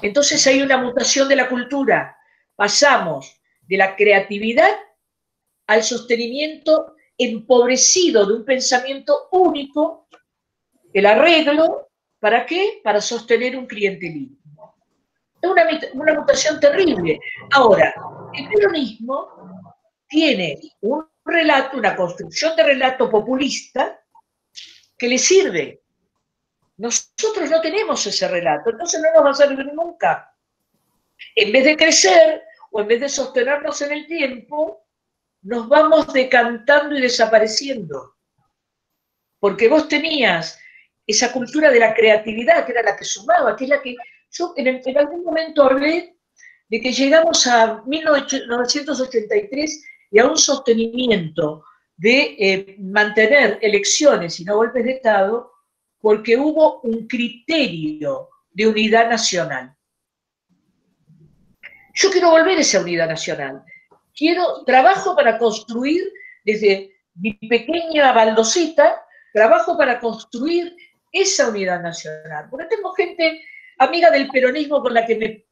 Entonces hay una mutación de la cultura. Pasamos de la creatividad al sostenimiento empobrecido de un pensamiento único, el arreglo, ¿para qué? Para sostener un clientelismo. Es una, mutación terrible. Ahora, el peronismo tiene un relato, una construcción de relato populista que le sirve. Nosotros no tenemos ese relato, entonces no nos va a servir nunca. En vez de crecer o en vez de sostenernos en el tiempo, nos vamos decantando y desapareciendo. Porque vos tenías esa cultura de la creatividad, que era la que sumaba, que es la que yo en, algún momento hablé de que llegamos a 1983 y a un sostenimiento de eh, mantener elecciones y no golpes de Estado porque hubo un criterio de unidad nacional. Yo quiero volver a esa unidad nacional. Quiero trabajo para construir desde mi pequeña baldosita, trabajo para construir esa unidad nacional. Porque tengo gente amiga del peronismo con la que me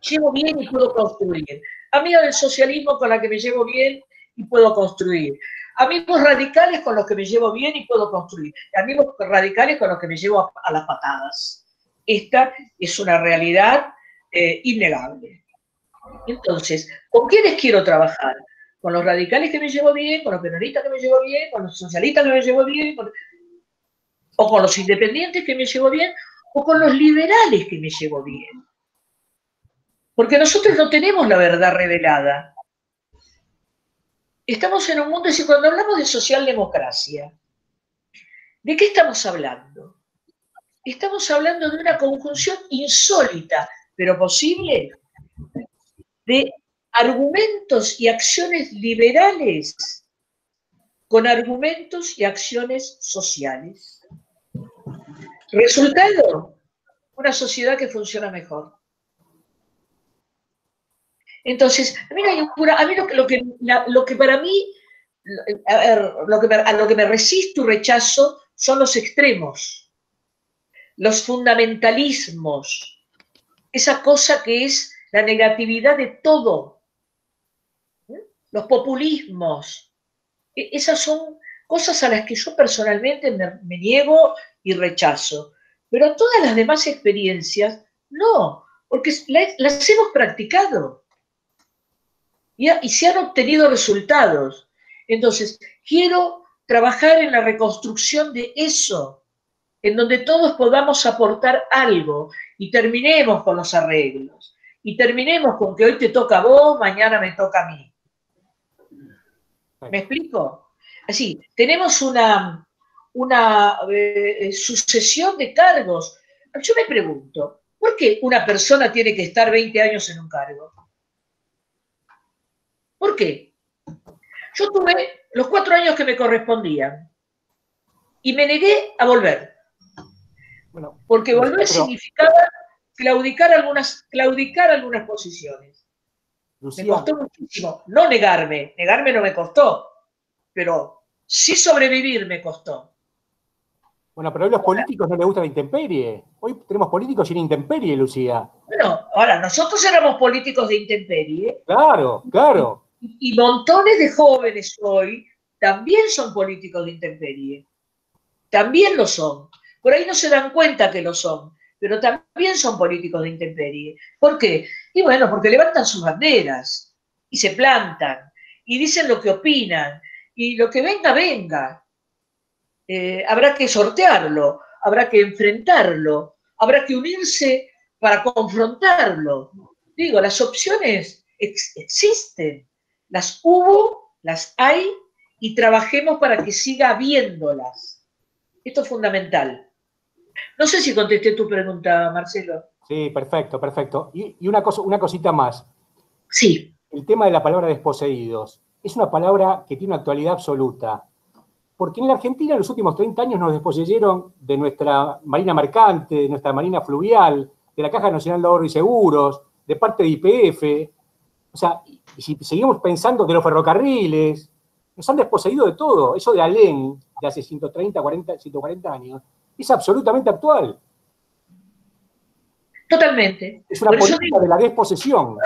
llevo bien y puedo construir. Amiga del socialismo con la que me llevo bien y puedo construir amigos radicales con los que me llevo bien y puedo construir, amigos radicales con los que me llevo a, las patadas. Esta es una realidad eh, innegable. Entonces, ¿con quiénes quiero trabajar? ¿Con los radicales que me llevo bien? ¿Con los peronistas que me llevo bien? ¿Con los socialistas que me llevo bien? ¿O con los independientes que me llevo bien? ¿O con los liberales que me llevo bien? Porque nosotros no tenemos la verdad revelada estamos en un mundo, y cuando hablamos de socialdemocracia, ¿de qué estamos hablando? Estamos hablando de una conjunción insólita, pero posible, de argumentos y acciones liberales con argumentos y acciones sociales. Resultado, una sociedad que funciona mejor. Entonces, a mí, a mí lo, que, lo que para mí, a, lo que, a lo que me resisto y rechazo son los extremos, los fundamentalismos, esa cosa que es la negatividad de todo, ¿eh? los populismos. E, esas son cosas a las que yo personalmente me, me niego y rechazo. Pero todas las demás experiencias, no, porque las hemos practicado y, se han obtenido resultados. Entonces, quiero trabajar en la reconstrucción de eso, en donde todos podamos aportar algo y terminemos con los arreglos. Y terminemos con que hoy te toca a vos, mañana me toca a mí. ¿Me explico? Así, tenemos una, una eh, sucesión de cargos. Yo me pregunto, ¿por qué una persona tiene que estar 20 años en un cargo? ¿Por qué? Yo tuve los cuatro años que me correspondían y me negué a volver. porque volver significaba claudicar algunas, claudicar algunas posiciones. Me costó muchísimo. No negarme, negarme no me costó, pero sí sobrevivir me costó. Bueno, pero hoy los políticos no les gusta la intemperie. Hoy tenemos políticos sin intemperie, Lucía. Bueno, ahora, nosotros éramos políticos de intemperie. Claro, claro. Y montones de jóvenes hoy también son políticos de intemperie. También lo son. Por ahí no se dan cuenta que lo son, pero también son políticos de intemperie. ¿Por qué? Y bueno, porque levantan sus banderas y se plantan y dicen lo que opinan. Y lo que venga, venga. Eh, habrá que sortearlo, habrá que enfrentarlo, habrá que unirse para confrontarlo. Digo, las opciones existen, las hubo, las hay y trabajemos para que siga habiéndolas. Esto es fundamental. No sé si contesté tu pregunta, Marcelo. Sí, perfecto, perfecto. Y, una, cosa, una cosita más. Sí. El tema de la palabra desposeídos es una palabra que tiene una actualidad absoluta. Porque en la Argentina en los últimos 30 años nos desposeyeron de nuestra marina mercante, de nuestra marina fluvial, de la Caja Nacional de Ahorro y Seguros, de parte de IPF. O sea, si seguimos pensando de los ferrocarriles, nos han desposeído de todo. Eso de Alén, de hace 130, 40, 140 años, es absolutamente actual. Totalmente. Es una política de la desposesión.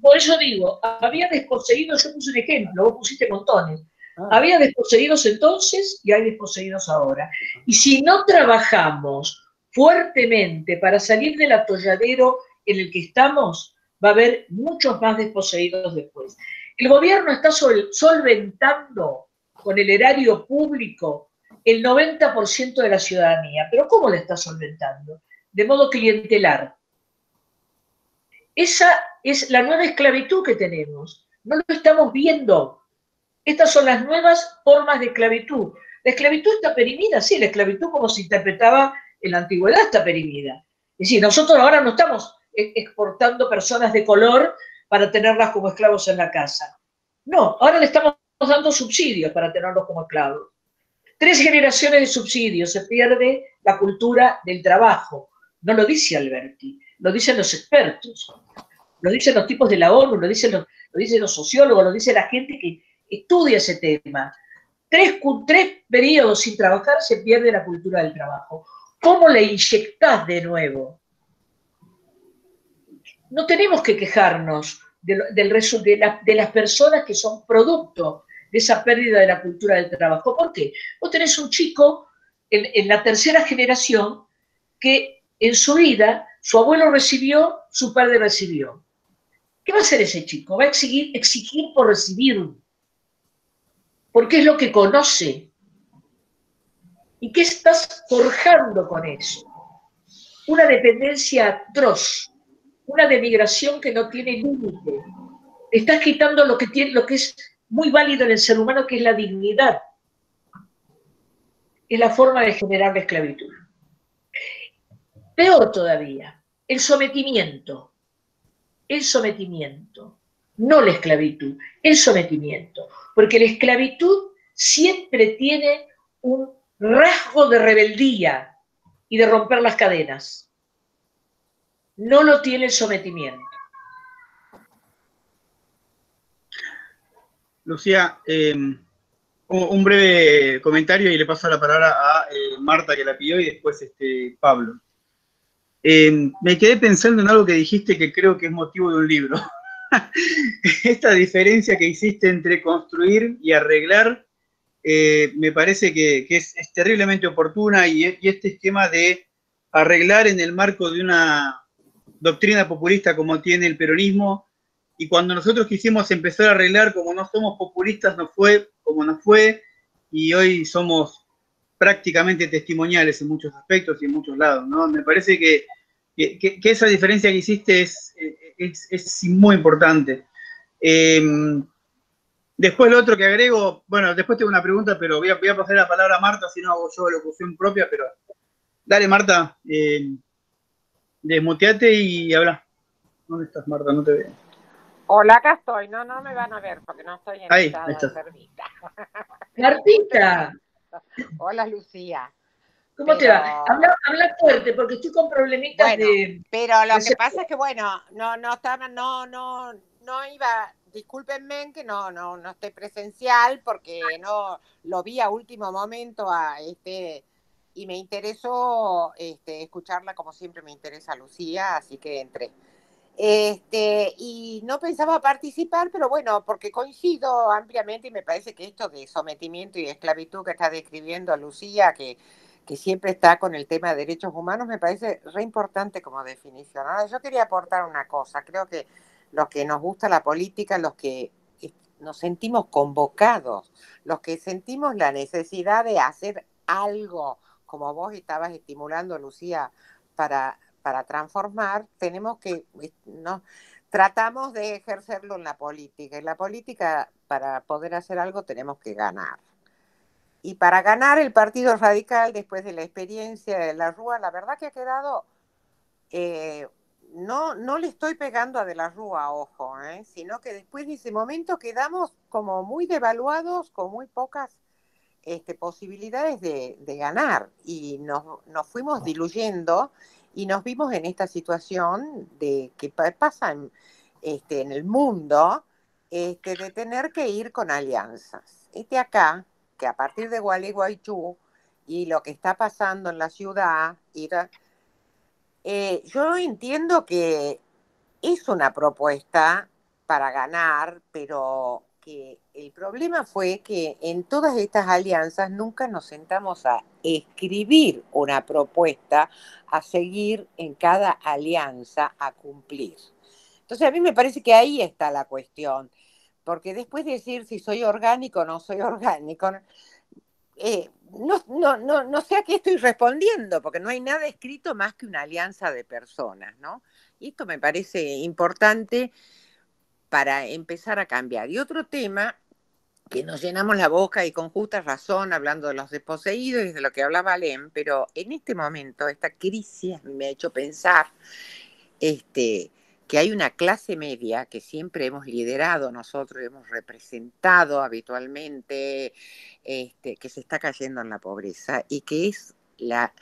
Por eso digo, había desposeídos, yo puse un ejemplo, vos pusiste montones. Ah. Había desposeídos entonces y hay desposeídos ahora. Y si no trabajamos fuertemente para salir del atolladero en el que estamos, va a haber muchos más desposeídos después. El gobierno está solventando con el erario público el 90% de la ciudadanía. ¿Pero cómo la está solventando? de modo clientelar. Esa es la nueva esclavitud que tenemos. No lo estamos viendo. Estas son las nuevas formas de esclavitud. La esclavitud está perimida, sí, la esclavitud como se interpretaba en la antigüedad está perimida. Es decir, nosotros ahora no estamos e-, exportando personas de color para tenerlas como esclavos en la casa. No, ahora le estamos dando subsidios para tenerlos como esclavos. Tres generaciones de subsidios, se pierde la cultura del trabajo. No lo dice Alberti, lo dicen los expertos, lo dicen los tipos de la ONU, lo dicen los, sociólogos, lo dice la gente que estudia ese tema. Tres, periodos sin trabajar se pierde la cultura del trabajo. ¿Cómo le inyectás de nuevo? No tenemos que quejarnos del, de, de las personas que son producto de esa pérdida de la cultura del trabajo. ¿Por qué? Vos tenés un chico en, la tercera generación que en su vida, su abuelo recibió, su padre recibió. ¿Qué va a hacer ese chico? Va a exigir, exigir por recibir, porque es lo que conoce. ¿Y qué estás forjando con eso? Una dependencia atroz, una denigración que no tiene límite. Estás quitando lo que, tiene, lo que es muy válido en el ser humano, que es la dignidad. Es la forma de generar la esclavitud. Peor todavía, el sometimiento. El sometimiento. No la esclavitud, el sometimiento. Porque la esclavitud siempre tiene un rasgo de rebeldía y de romper las cadenas. No lo tiene el sometimiento. Lucía, eh, un breve comentario y le paso la palabra a eh, Marta que la pidió y después este, Pablo. Eh, me quedé pensando en algo que dijiste que creo que es motivo de un libro. Esta diferencia que hiciste entre construir y arreglar me parece que, es, terriblemente oportuna y, este esquema de arreglar en el marco de una doctrina populista como tiene el peronismo y cuando nosotros quisimos empezar a arreglar como no somos populistas no fue como nos fue y hoy somos prácticamente testimoniales en muchos aspectos y en muchos lados, ¿no? Me parece que, esa diferencia que hiciste es, es, muy importante. Em, después lo otro que agrego, bueno, después tengo una pregunta, pero voy a, voy a pasar la palabra a Marta, si no hago yo locución propia, pero dale Marta, eh, desmuteate y habla. ¿Dónde estás Marta? No te veo. Hola, acá estoy. No, no me van a ver porque no estoy en Ahí, ahí Martita. Hola, Lucía. ¿Cómo te va? Habla, fuerte porque estoy con problemitas de. Pero lo que pasa es que, bueno, no, no estaba, no, no, no iba. Discúlpenme que no, no, no esté presencial porque no lo vi a último momento a este y me interesó este, escucharla como siempre me interesa Lucía, así que entré. Este, y no pensaba participar, pero bueno, porque coincido ampliamente y me parece que esto de sometimiento y esclavitud que está describiendo Lucía, que, que siempre está con el tema de derechos humanos, me parece re importante como definición. Ahora, yo quería aportar una cosa, creo que los que nos gusta la política, los que nos sentimos convocados, los que sentimos la necesidad de hacer algo, como vos estabas estimulando, Lucía, para, para transformar, tenemos que, no, tratamos de ejercerlo en la política. En la política, para poder hacer algo, tenemos que ganar. Y para ganar el Partido Radical, después de la experiencia de la Rúa, la verdad que ha quedado, eh, no, no le estoy pegando a de la Rúa, ojo, ¿eh? sino que después de ese momento quedamos como muy devaluados, con muy pocas este, posibilidades de, ganar. Y nos, fuimos diluyendo y nos vimos en esta situación de que pasa en, este, en el mundo, este, de tener que ir con alianzas. Este acá, que a partir de Gualeguaychú y lo que está pasando en la ciudad, eh, yo entiendo que es una propuesta para ganar, pero que el problema fue que en todas estas alianzas nunca nos sentamos a escribir una propuesta a seguir en cada alianza a cumplir. Entonces a mí me parece que ahí está la cuestión, porque después de decir si soy orgánico o no soy orgánico, eh, no, no, no, no sé a qué estoy respondiendo, porque no hay nada escrito más que una alianza de personas, ¿no? Y esto me parece importante para empezar a cambiar. Y otro tema que nos llenamos la boca y con justa razón hablando de los desposeídos y de lo que hablaba Alem, pero en este momento esta crisis me ha hecho pensar este, que hay una clase media que siempre hemos liderado nosotros, hemos representado habitualmente, este, que se está cayendo en la pobreza y que es la,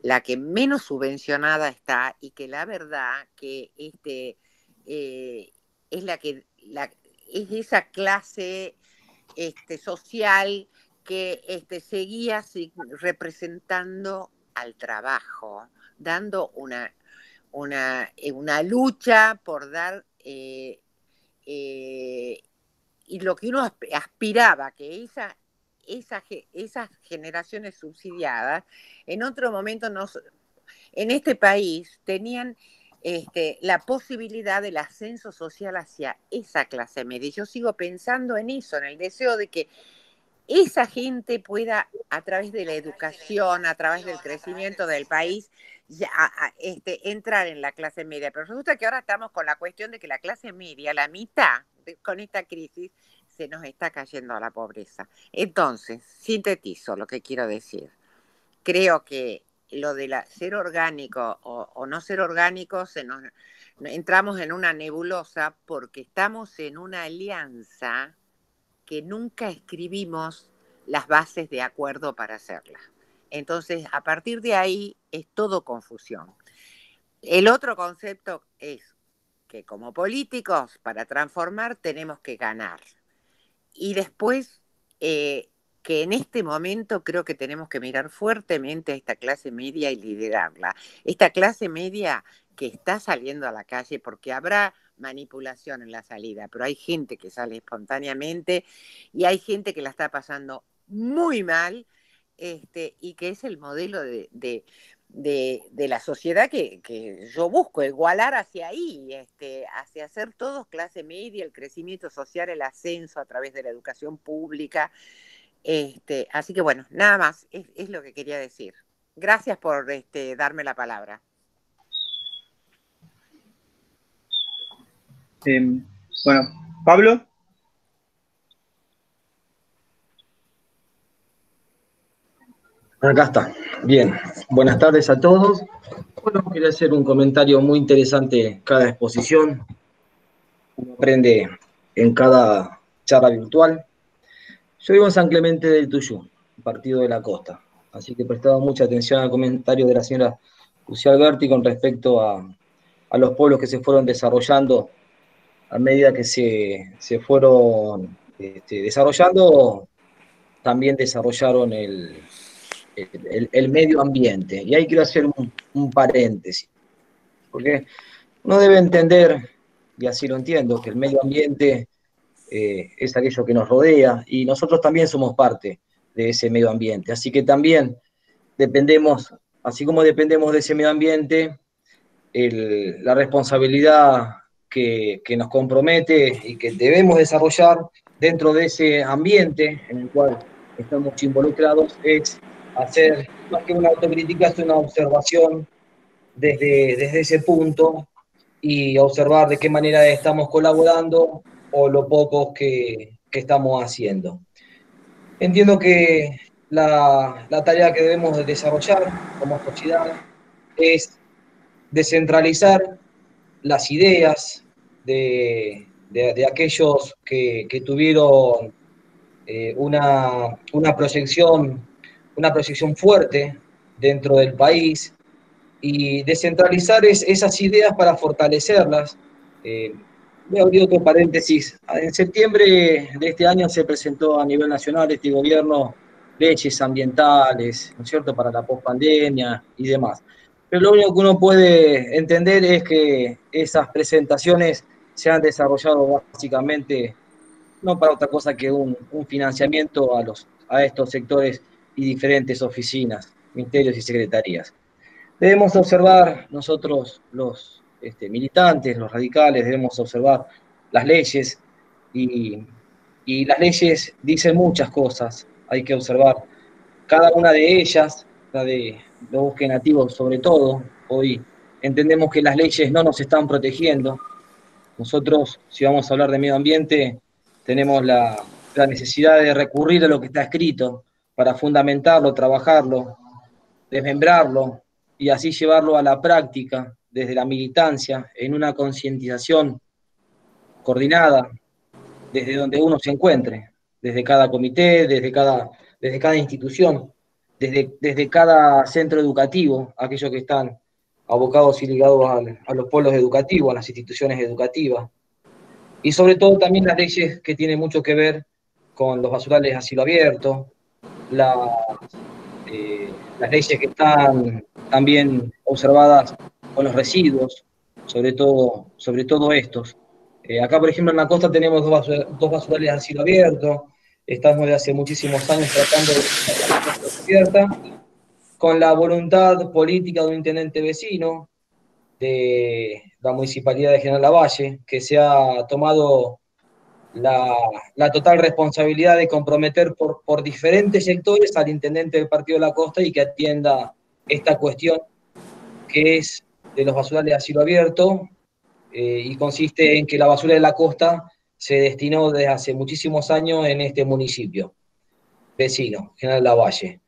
la que menos subvencionada está y que la verdad que este, eh, es la que la, es esa clase este, social que este, seguía representando al trabajo, dando una una, eh, una lucha por dar, eh, eh, y lo que uno aspiraba, que esa, esa, esas generaciones subsidiadas, en otro momento nos, en este país tenían este, la posibilidad del ascenso social hacia esa clase media. Yo sigo pensando en eso, en el deseo de que esa gente pueda, a través de la educación, a través del crecimiento del país, este, entrar en la clase media. Pero resulta que ahora estamos con la cuestión de que la clase media, la mitad con esta crisis, se nos está cayendo a la pobreza. Entonces, sintetizo lo que quiero decir. Creo que lo de la, ser orgánico o, no ser orgánico, se entramos en una nebulosa porque estamos en una alianza que nunca escribimos las bases de acuerdo para hacerla. Entonces, a partir de ahí es todo confusión. El otro concepto es que como políticos, para transformar, tenemos que ganar. Y después, eh, que en este momento creo que tenemos que mirar fuertemente a esta clase media y liderarla. Esta clase media que está saliendo a la calle porque habrá manipulación en la salida, pero hay gente que sale espontáneamente y hay gente que la está pasando muy mal este, y que es el modelo de, de, la sociedad que, que, yo busco, igualar hacia ahí, este, hacia hacer todos clase media, el crecimiento social, el ascenso a través de la educación pública. Este, así que bueno, nada más, es, es lo que quería decir. Gracias por este, darme la palabra. Em, bueno, Pablo. Acá está. Bien. Buenas tardes a todos. Bueno, quería hacer un comentario muy interesante cada exposición. Uno aprende en cada charla virtual. Yo vivo en San Clemente del Tuyú, partido de la costa. Así que he prestado mucha atención al comentario de la señora Lucía Alberti con respecto a, los pueblos que se fueron desarrollando a medida que se, fueron este, desarrollando, también desarrollaron el, el, medio ambiente. Y ahí quiero hacer un, paréntesis, porque uno debe entender, y así lo entiendo, que el medio ambiente eh, es aquello que nos rodea y nosotros también somos parte de ese medio ambiente. Así que también dependemos, así como dependemos de ese medio ambiente, la responsabilidad que, nos compromete y que debemos desarrollar dentro de ese ambiente en el cual estamos involucrados es hacer, más que una autocrítica, es una observación desde, desde ese punto y observar de qué manera estamos colaborando o lo poco que, estamos haciendo. Entiendo que la, tarea que debemos desarrollar como sociedad es descentralizar las ideas de, aquellos que, que tuvieron eh, una, una, proyección, una proyección fuerte dentro del país y descentralizar es, esas ideas para fortalecerlas. Eh, voy a abrir otro paréntesis. En septiembre de este año se presentó a nivel nacional este gobierno leyes ambientales, ¿no es cierto?, para la pospandemia y demás. Pero lo único que uno puede entender es que esas presentaciones se han desarrollado básicamente no para otra cosa que un, financiamiento a, los, a estos sectores y diferentes oficinas, ministerios y secretarías. Debemos observar nosotros los este, militantes, los radicales, debemos observar las leyes y, las leyes dicen muchas cosas, hay que observar. Cada una de ellas, la de los bosques nativos sobre todo, hoy entendemos que las leyes no nos están protegiendo, nosotros, si vamos a hablar de medio ambiente, tenemos la, necesidad de recurrir a lo que está escrito para fundamentarlo, trabajarlo, desmembrarlo y así llevarlo a la práctica desde la militancia en una concientización coordinada desde donde uno se encuentre, desde cada comité, desde cada, desde cada institución, desde, desde cada centro educativo, aquellos que están abocados y ligados a, los pueblos educativos, a las instituciones educativas. Y sobre todo también las leyes que tienen mucho que ver con los basurales a cielo abierto, eh, las leyes que están también observadas con los residuos, sobre todo, sobre todo estos. Eh, acá, por ejemplo, en la costa tenemos dos, basurales a cielo abierto, estamos de hace muchísimos años tratando de la abierta, con la voluntad política de un intendente vecino de la municipalidad de General Lavalle, que se ha tomado la, total responsabilidad de comprometer por, por, diferentes sectores al intendente del Partido de la Costa y que atienda esta cuestión que es de los basurales de asilo abierto eh, y consiste en que la basura de la costa se destinó desde hace muchísimos años en este municipio vecino, General Lavalle.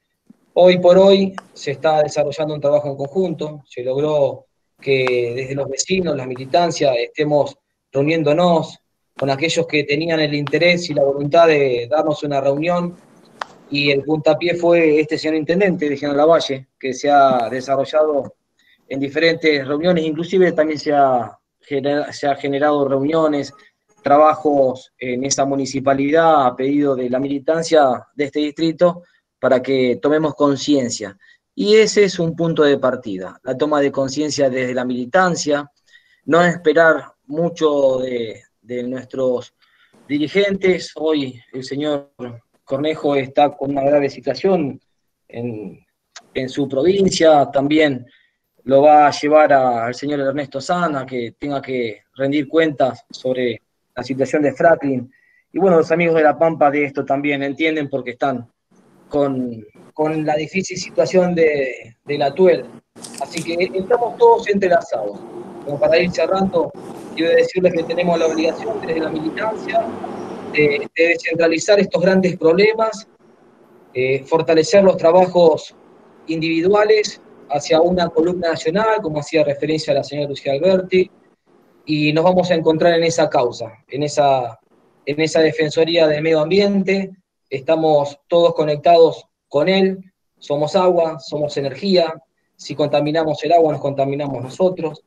Hoy por hoy se está desarrollando un trabajo en conjunto, se logró que desde los vecinos, la militancia, estemos reuniéndonos con aquellos que tenían el interés y la voluntad de darnos una reunión y el puntapié fue este señor intendente de General Lavalle, que se ha desarrollado en diferentes reuniones, inclusive también se ha, generado reuniones, trabajos en esa municipalidad a pedido de la militancia de este distrito, para que tomemos conciencia. Y ese es un punto de partida, la toma de conciencia desde la militancia, no esperar mucho de, nuestros dirigentes. Hoy el señor Cornejo está con una grave situación en, su provincia, también lo va a llevar al señor Ernesto Sana, que tenga que rendir cuentas sobre la situación de Franklin. Y bueno, los amigos de La Pampa de esto también entienden porque están con, con la difícil situación de, de, la Tuel. Así que estamos todos entrelazados. Como para ir cerrando, quiero decirles que tenemos la obligación desde la militancia de, descentralizar estos grandes problemas, eh, fortalecer los trabajos individuales hacia una columna nacional, como hacía referencia la señora Lucía Alberti, y nos vamos a encontrar en esa causa, en esa, en esa Defensoría del Medio Ambiente, estamos todos conectados con él, somos agua, somos energía, si contaminamos el agua nos contaminamos nosotros,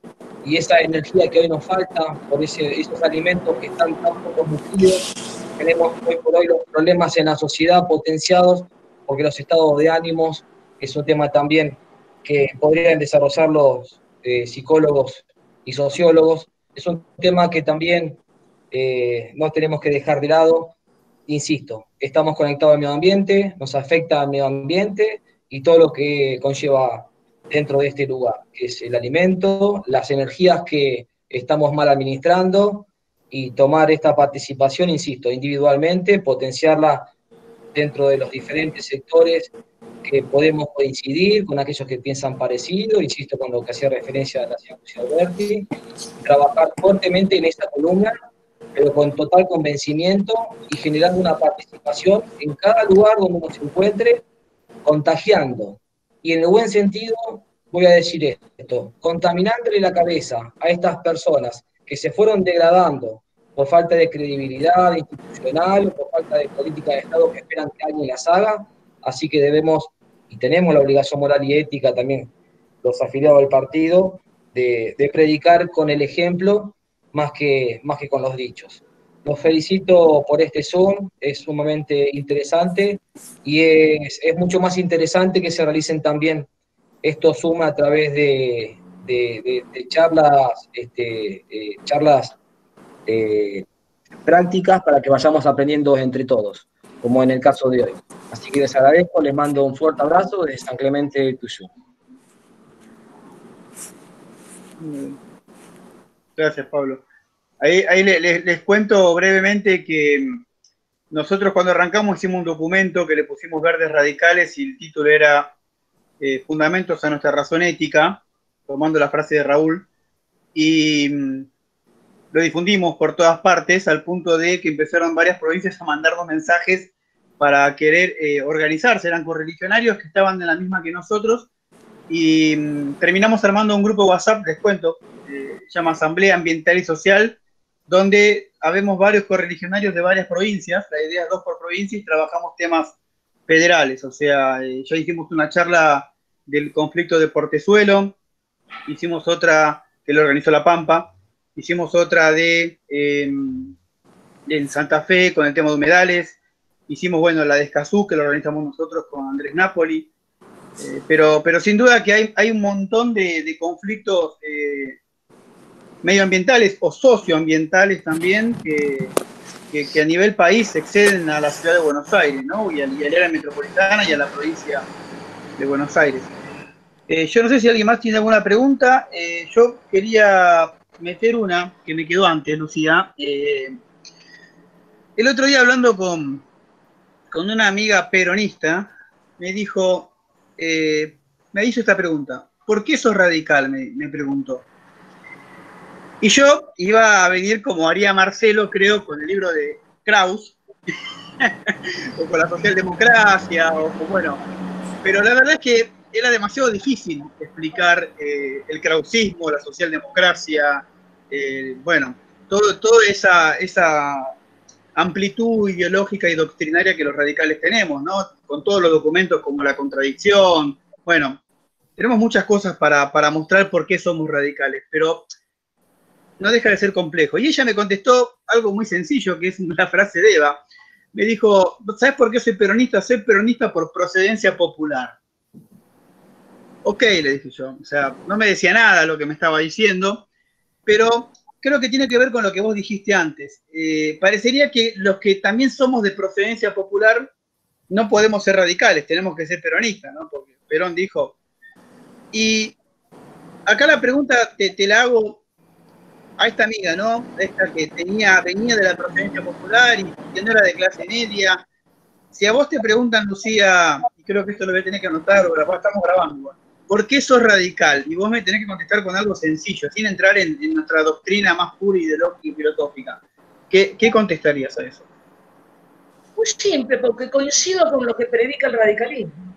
y esa energía que hoy nos falta por esos alimentos que están tan poco nutridos, tenemos hoy por hoy los problemas en la sociedad potenciados, porque los estados de ánimos es un tema también que podrían desarrollar los eh, psicólogos y sociólogos, es un tema que también eh, no tenemos que dejar de lado, insisto, estamos conectados al medio ambiente, nos afecta al medio ambiente y todo lo que conlleva dentro de este lugar, es el alimento, las energías que estamos mal administrando y tomar esta participación, insisto, individualmente, potenciarla dentro de los diferentes sectores que podemos coincidir con aquellos que piensan parecido, insisto con lo que hacía referencia a la señora Alberti, trabajar fuertemente en esta columna, pero con total convencimiento y generando una participación en cada lugar donde uno se encuentre, contagiando. Y en el buen sentido, voy a decir esto, contaminándole la cabeza a estas personas que se fueron degradando por falta de credibilidad institucional, por falta de política de Estado que esperan que alguien las haga, así que debemos y tenemos la obligación moral y ética también, los afiliados al partido, de, predicar con el ejemplo más que, más que con los dichos. Los felicito por este Zoom, es sumamente interesante y es, mucho más interesante que se realicen también estos Zoom a través de, charlas, este, eh, charlas eh, prácticas para que vayamos aprendiendo entre todos, como en el caso de hoy. Así que les agradezco, les mando un fuerte abrazo de San Clemente Tuyo. Gracias, Pablo. Ahí, les, cuento brevemente que nosotros cuando arrancamos hicimos un documento que le pusimos verdes radicales y el título era eh, Fundamentos a nuestra razón ética, tomando la frase de Raúl, y mm, lo difundimos por todas partes al punto de que empezaron varias provincias a mandarnos mensajes para querer eh, organizarse, eran correligionarios que estaban en la misma que nosotros y mm, terminamos armando un grupo WhatsApp, les cuento, eh, se llama Asamblea Ambiental y Social, donde habemos varios correligionarios de varias provincias, la idea es dos por provincia y trabajamos temas federales, o sea, eh, ya hicimos una charla del conflicto de Portezuelo, hicimos otra que lo organizó La Pampa, hicimos otra de em, en Santa Fe con el tema de humedales, hicimos, bueno, la de Escazú, que lo organizamos nosotros con Andrés Napoli, eh, pero, pero sin duda que hay, hay un montón de, conflictos eh, medioambientales o socioambientales también que, que, a nivel país exceden a la ciudad de Buenos Aires, ¿no? Y a, la área metropolitana y a la provincia de Buenos Aires. Eh, yo no sé si alguien más tiene alguna pregunta. yo quería meter una que me quedó antes, Lucía. el otro día hablando con, con una amiga peronista, me dijo, eh, me hizo esta pregunta, ¿por qué sos radical? Me, preguntó. Y yo iba a venir como haría Marcelo, creo, con el libro de Kraus, o con la socialdemocracia, o, bueno, pero la verdad es que era demasiado difícil explicar eh, el krausismo, la socialdemocracia, eh, bueno, todo, toda esa, esa amplitud ideológica y doctrinaria que los radicales tenemos, ¿no? Con todos los documentos como la contradicción. Bueno, tenemos muchas cosas para, mostrar por qué somos radicales, pero no deja de ser complejo. Y ella me contestó algo muy sencillo, que es la frase de Eva. Me dijo, ¿sabes por qué soy peronista? Soy peronista por procedencia popular. Ok, le dije yo. O sea, no me decía nada lo que me estaba diciendo, pero creo que tiene que ver con lo que vos dijiste antes. Eh, parecería que los que también somos de procedencia popular no podemos ser radicales, tenemos que ser peronistas, ¿no? Porque Perón dijo. Y acá la pregunta te, la hago a esta amiga, ¿no? Esta que tenía, venía de la procedencia popular y que no era de clase media. Si a vos te preguntan, Lucía, y creo que esto lo voy a tener que anotar, o estamos grabando, ¿por qué sos radical? Y vos me tenés que contestar con algo sencillo, sin entrar en, nuestra doctrina más pura y y filosófica. ¿Qué, ¿Qué, contestarías a eso? Muy simple, porque coincido con lo que predica el radicalismo.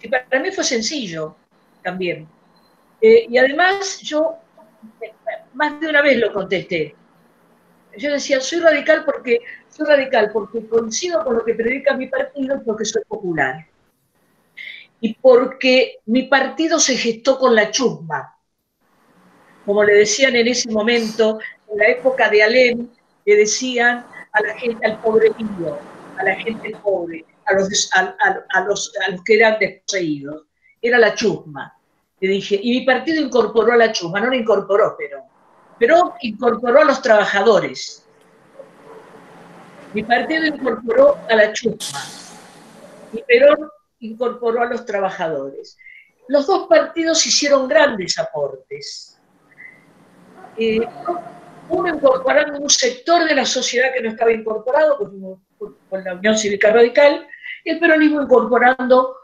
Y para mí fue sencillo también. Eh, y además yo más de una vez lo contesté. Yo decía, soy radical porque soy radical porque coincido con lo que predica mi partido porque soy popular y porque mi partido se gestó con la chusma. Como le decían en ese momento, en la época de Alem, le decían a la gente, al pobretillo, a la gente pobre, a los, a, los, que eran desposeídos. Era la chusma. Le dije, y mi partido incorporó a la chusma, no la incorporó, pero, pero incorporó a los trabajadores. Mi partido incorporó a la chusma. Y Perón incorporó a los trabajadores. Los dos partidos hicieron grandes aportes. Eh, uno incorporando un sector de la sociedad que no estaba incorporado con la Unión Cívica Radical, y el peronismo incorporando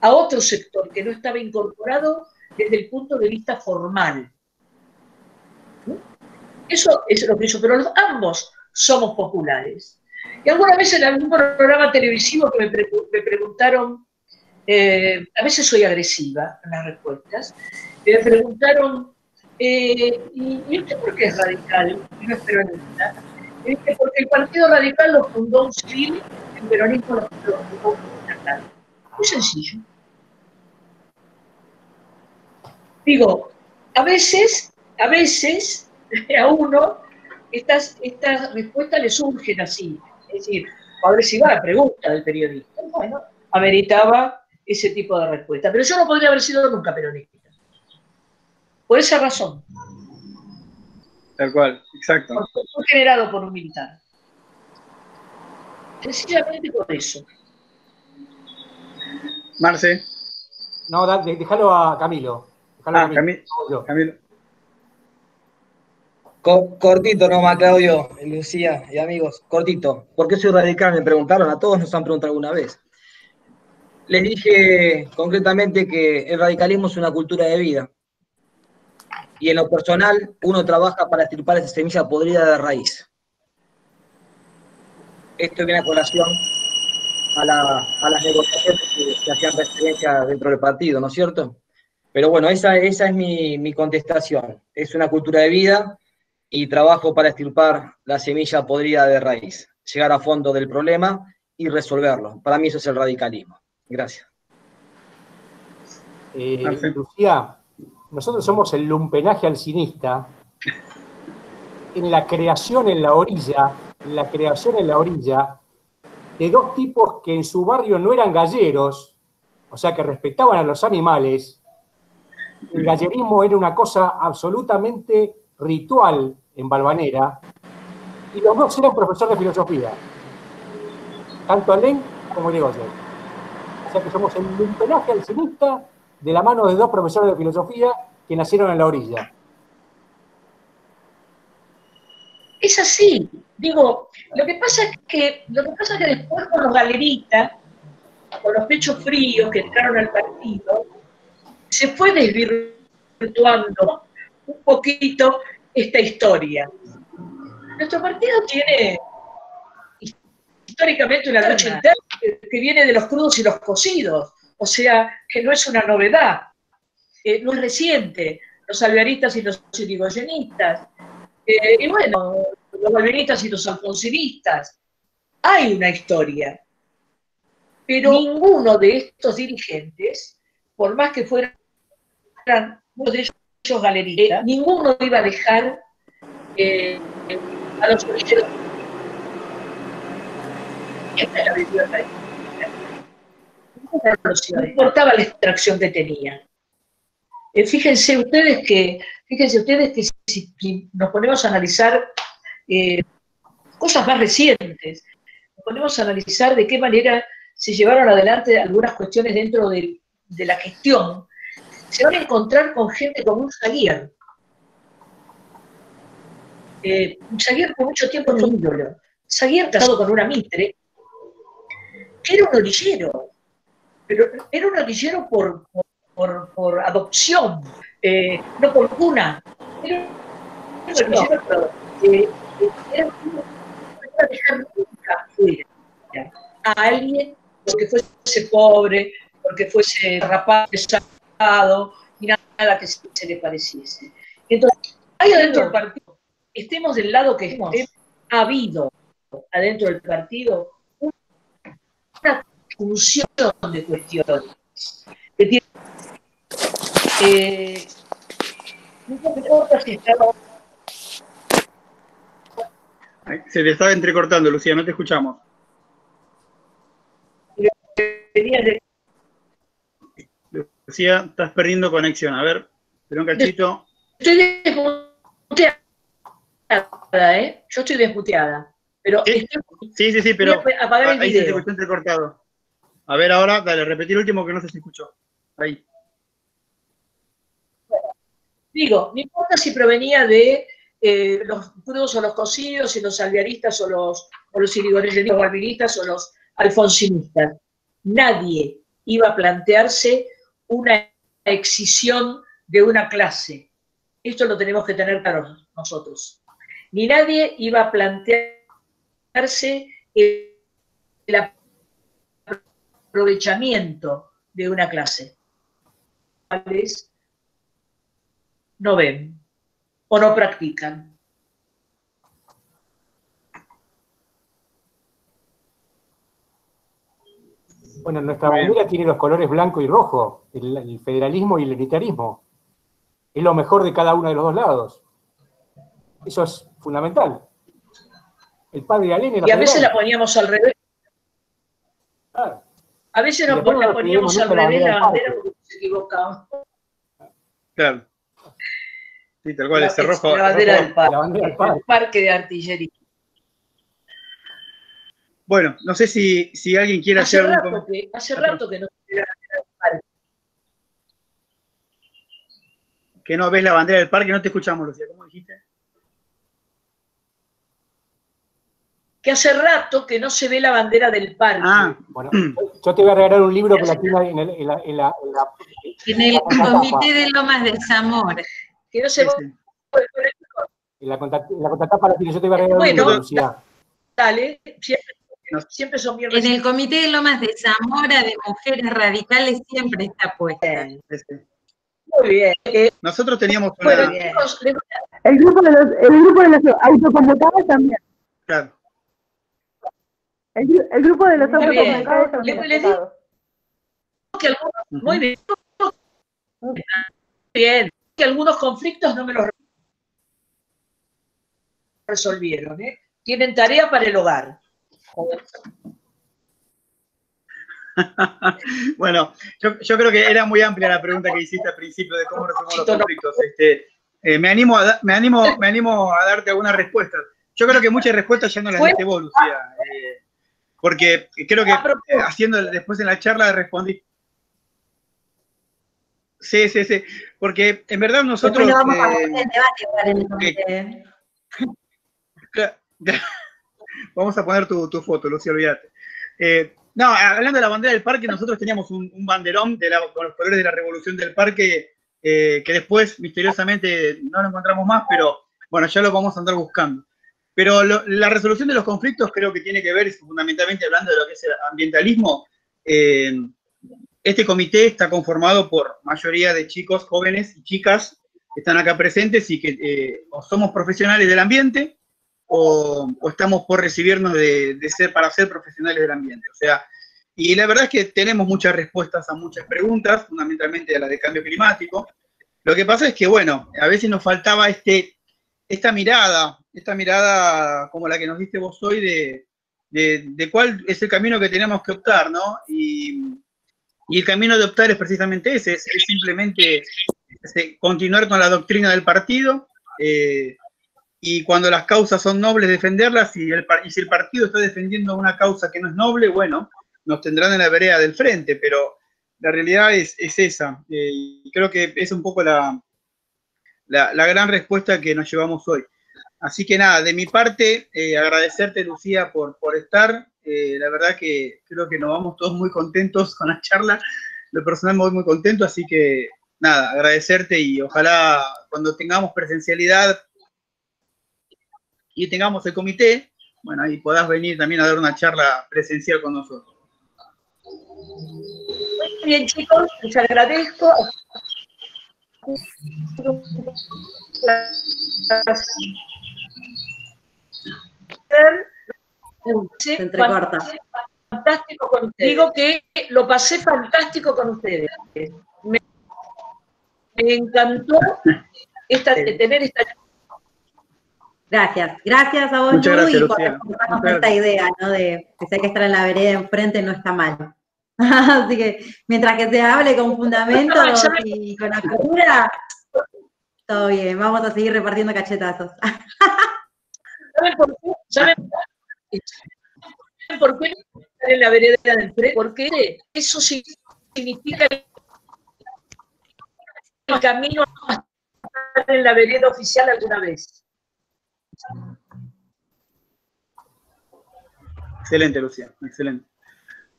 a otro sector que no estaba incorporado desde el punto de vista formal. Eso es lo que hizo, pero ambos somos populares. Y alguna vez en algún programa televisivo que me, preguntaron, eh, a veces soy agresiva en las respuestas, me preguntaron, eh, ¿y usted por qué es radical y no es peronista? Y dije, porque el Partido Radical lo fundó un civil, el peronismo lo fundó un estatal. Muy sencillo. Digo, a veces, a veces, a uno, estas, estas respuestas le surgen así. Es decir, a ver si va la pregunta del periodista. Bueno, ameritaba ese tipo de respuesta. Pero yo no podría haber sido nunca peronista. Por esa razón. Tal cual, exacto. Porque fue generado por un militar. Sencillamente por eso. Marce. No, déjalo a Camilo. ah, Camilo. Camilo. Cortito nomás, Claudio, Lucía y amigos, cortito. ¿Por qué soy radical? Me preguntaron, a todos nos han preguntado alguna vez. Les dije concretamente que el radicalismo es una cultura de vida. Y en lo personal, uno trabaja para estirpar esa semilla podrida de raíz. Esto viene a colación a, las negociaciones que, hacían referencia dentro del partido, ¿no es cierto? Pero bueno, esa, esa es mi, mi contestación. Es una cultura de vida y trabajo para estirpar la semilla podrida de raíz, llegar a fondo del problema y resolverlo. Para mí eso es el radicalismo. Gracias. Eh, Lucía, nosotros somos el lumpenaje alcinista en la creación en la orilla, en la creación en la orilla de dos tipos que en su barrio no eran galleros, o sea que respetaban a los animales. El gallerismo era una cosa absolutamente ritual en Balvanera, y los dos eran profesores de filosofía, tanto Alén como Gregorio. O sea que somos el lumpenaje alcinista de la mano de dos profesores de filosofía que nacieron en la orilla. Es así. Digo, lo que pasa es que, lo que, pasa es que después con los galeritas, con los pechos fríos que entraron al partido, se fue desvirtuando un poquito esta historia. Nuestro partido tiene históricamente una lucha interna que viene de los crudos y los cocidos, o sea, que no es una novedad, eh, no es reciente, los alvearistas y los irigoyenistas, eh, y bueno, los alvearistas y los alfonsinistas. Hay una historia, pero ninguno de estos dirigentes, por más que fueran uno de ellos galerita, ninguno iba a dejar eh, a los orilleros. No importaba la extracción que tenía. Eh, fíjense ustedes que, fíjense ustedes que si, nos ponemos a analizar eh, cosas más recientes, nos ponemos a analizar de qué manera se llevaron adelante algunas cuestiones dentro de, de la gestión se van a encontrar con gente como un Zaguier. Eh, por mucho tiempo fue un ídolo. Zaguier casado con una mitre, que era un orillero, pero era un orillero por, por, adopción, eh, no por cuna. Era un orillero, eh, era no dejar nunca fuera a alguien porque fuese pobre, porque fuese rapaz, y nada que se le pareciese. Entonces, hay adentro del partido, estemos del lado que estemos, ha habido adentro del partido una función de cuestiones. Eh, se te estaba entrecortando, Lucía, no te escuchamos. Lucía, estás perdiendo conexión. A ver, pero un cachito. Estoy desmuteada, ¿eh? Yo estoy desmuteada. Pero sí, sí, sí, pero ahí se te escuchó entrecortado. A ver, ahora, dale, repetir el último que no sé si escuchó. Ahí. Digo, no importa si provenía de eh, los crudos o los cocidos, y los alvearistas o los, o los irigoyenistas o los alfonsinistas. Nadie iba a plantearse una excisión de una clase. Esto lo tenemos que tener claro nosotros. Ni nadie iba a plantearse el aprovechamiento de una clase. No ven o no practican. Bueno, nuestra bandera tiene los colores blanco y rojo, el, federalismo y el unitarismo. Es lo mejor de cada uno de los dos lados. Eso es fundamental. El padre Alén Y a veces la poníamos al revés. A veces nos la poníamos al revés la bandera porque se equivocaba. Claro. Sí, tal cual, ese rojo. La bandera, del, parque, el parque de artillería. Bueno, no sé si, si alguien quiere hace hacer rato que, Hace rato que no Que no ves la bandera del parque, no te escuchamos, Lucía, ¿cómo dijiste? Que hace rato que no se ve la bandera del parque. Ah, bueno, yo te voy a regalar un libro que la tiene en, el, en, la, en, la, en, el Comité de Lomas de Zamora. Que no se ve. En la, contratapa la tiene, yo te voy a regalar un libro, Lucía. Dale, siempre siempre son bien En el Comité de Lomas de Zamora de Mujeres Radicales siempre está puesta. Muy bien. Nosotros teníamos una... el, grupo de los, el grupo de los autoconvocados también. Claro. El, el grupo de los autoconvocados también. Les, digo que algunos, muy bien, bien, que algunos conflictos no me los resolvieron, ¿eh? Tienen tarea para el hogar. bueno, yo, creo que era muy amplia la pregunta que hiciste al principio de cómo resolver los conflictos. Este, eh, me, animo a, me, animo, me animo a darte algunas respuestas. Yo creo que muchas respuestas ya no las diste vos, Lucía. Eh, porque creo que eh, haciendo después en la charla respondí. Sí, sí, sí. Porque en verdad nosotros. vamos a Vamos a poner tu, foto, Lucía, olvídate. Eh, no, hablando de la bandera del parque, nosotros teníamos un, banderón de con los colores de la revolución del parque eh, que después misteriosamente no lo encontramos más, pero bueno, ya lo vamos a andar buscando. Pero la resolución de los conflictos creo que tiene que ver, fundamentalmente hablando de lo que es el ambientalismo, eh, este comité está conformado por mayoría de chicos, jóvenes y chicas que están acá presentes y que somos profesionales del ambiente o, estamos por recibirnos de, ser para ser profesionales del ambiente. O sea, y la verdad es que tenemos muchas respuestas a muchas preguntas, fundamentalmente a la de cambio climático. Lo que pasa es que, bueno, a veces nos faltaba este, esta mirada, esta mirada como la que nos diste vos hoy de, de, cuál es el camino que tenemos que optar, ¿no? Y, y el camino de optar es precisamente ese, es, simplemente continuar con la doctrina del partido, eh, y cuando las causas son nobles, defenderlas, y, el, si el partido está defendiendo una causa que no es noble, bueno, nos tendrán en la vereda del frente, pero la realidad es, esa. Eh, y creo que es un poco la, la, gran respuesta que nos llevamos hoy. Así que nada, de mi parte, eh, agradecerte, Lucía, por, por estar. Eh, la verdad que creo que nos vamos todos muy contentos con la charla. Lo personal me voy muy contento, así que nada, agradecerte y ojalá cuando tengamos presencialidad y tengamos el comité, bueno, ahí podás venir también a dar una charla presencial con nosotros. Muy bien, chicos, les agradezco. Se entrecorta. Fantástico con ustedes. Digo que lo pasé fantástico con ustedes. Me, encantó esta, tener esta Gracias, gracias a vos, Muchas y por esta idea, ¿no? De que sé que estar en la vereda enfrente no está mal. Así que mientras que se hable con fundamento y con apertura, todo bien, vamos a seguir repartiendo cachetazos. ¿Saben por qué? ¿Saben por qué estar en la vereda del frente? Porque eso significa el camino a estar en la vereda oficial alguna vez. Excelente, Lucía, excelente.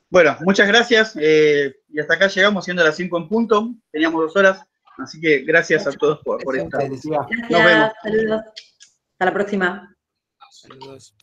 Bueno, muchas gracias. Eh, y hasta acá llegamos, siendo las 5 en punto. Teníamos dos horas, así que gracias a todos por, por estar. Gracias, Nos vemos. saludos. Hasta la próxima. Saludos.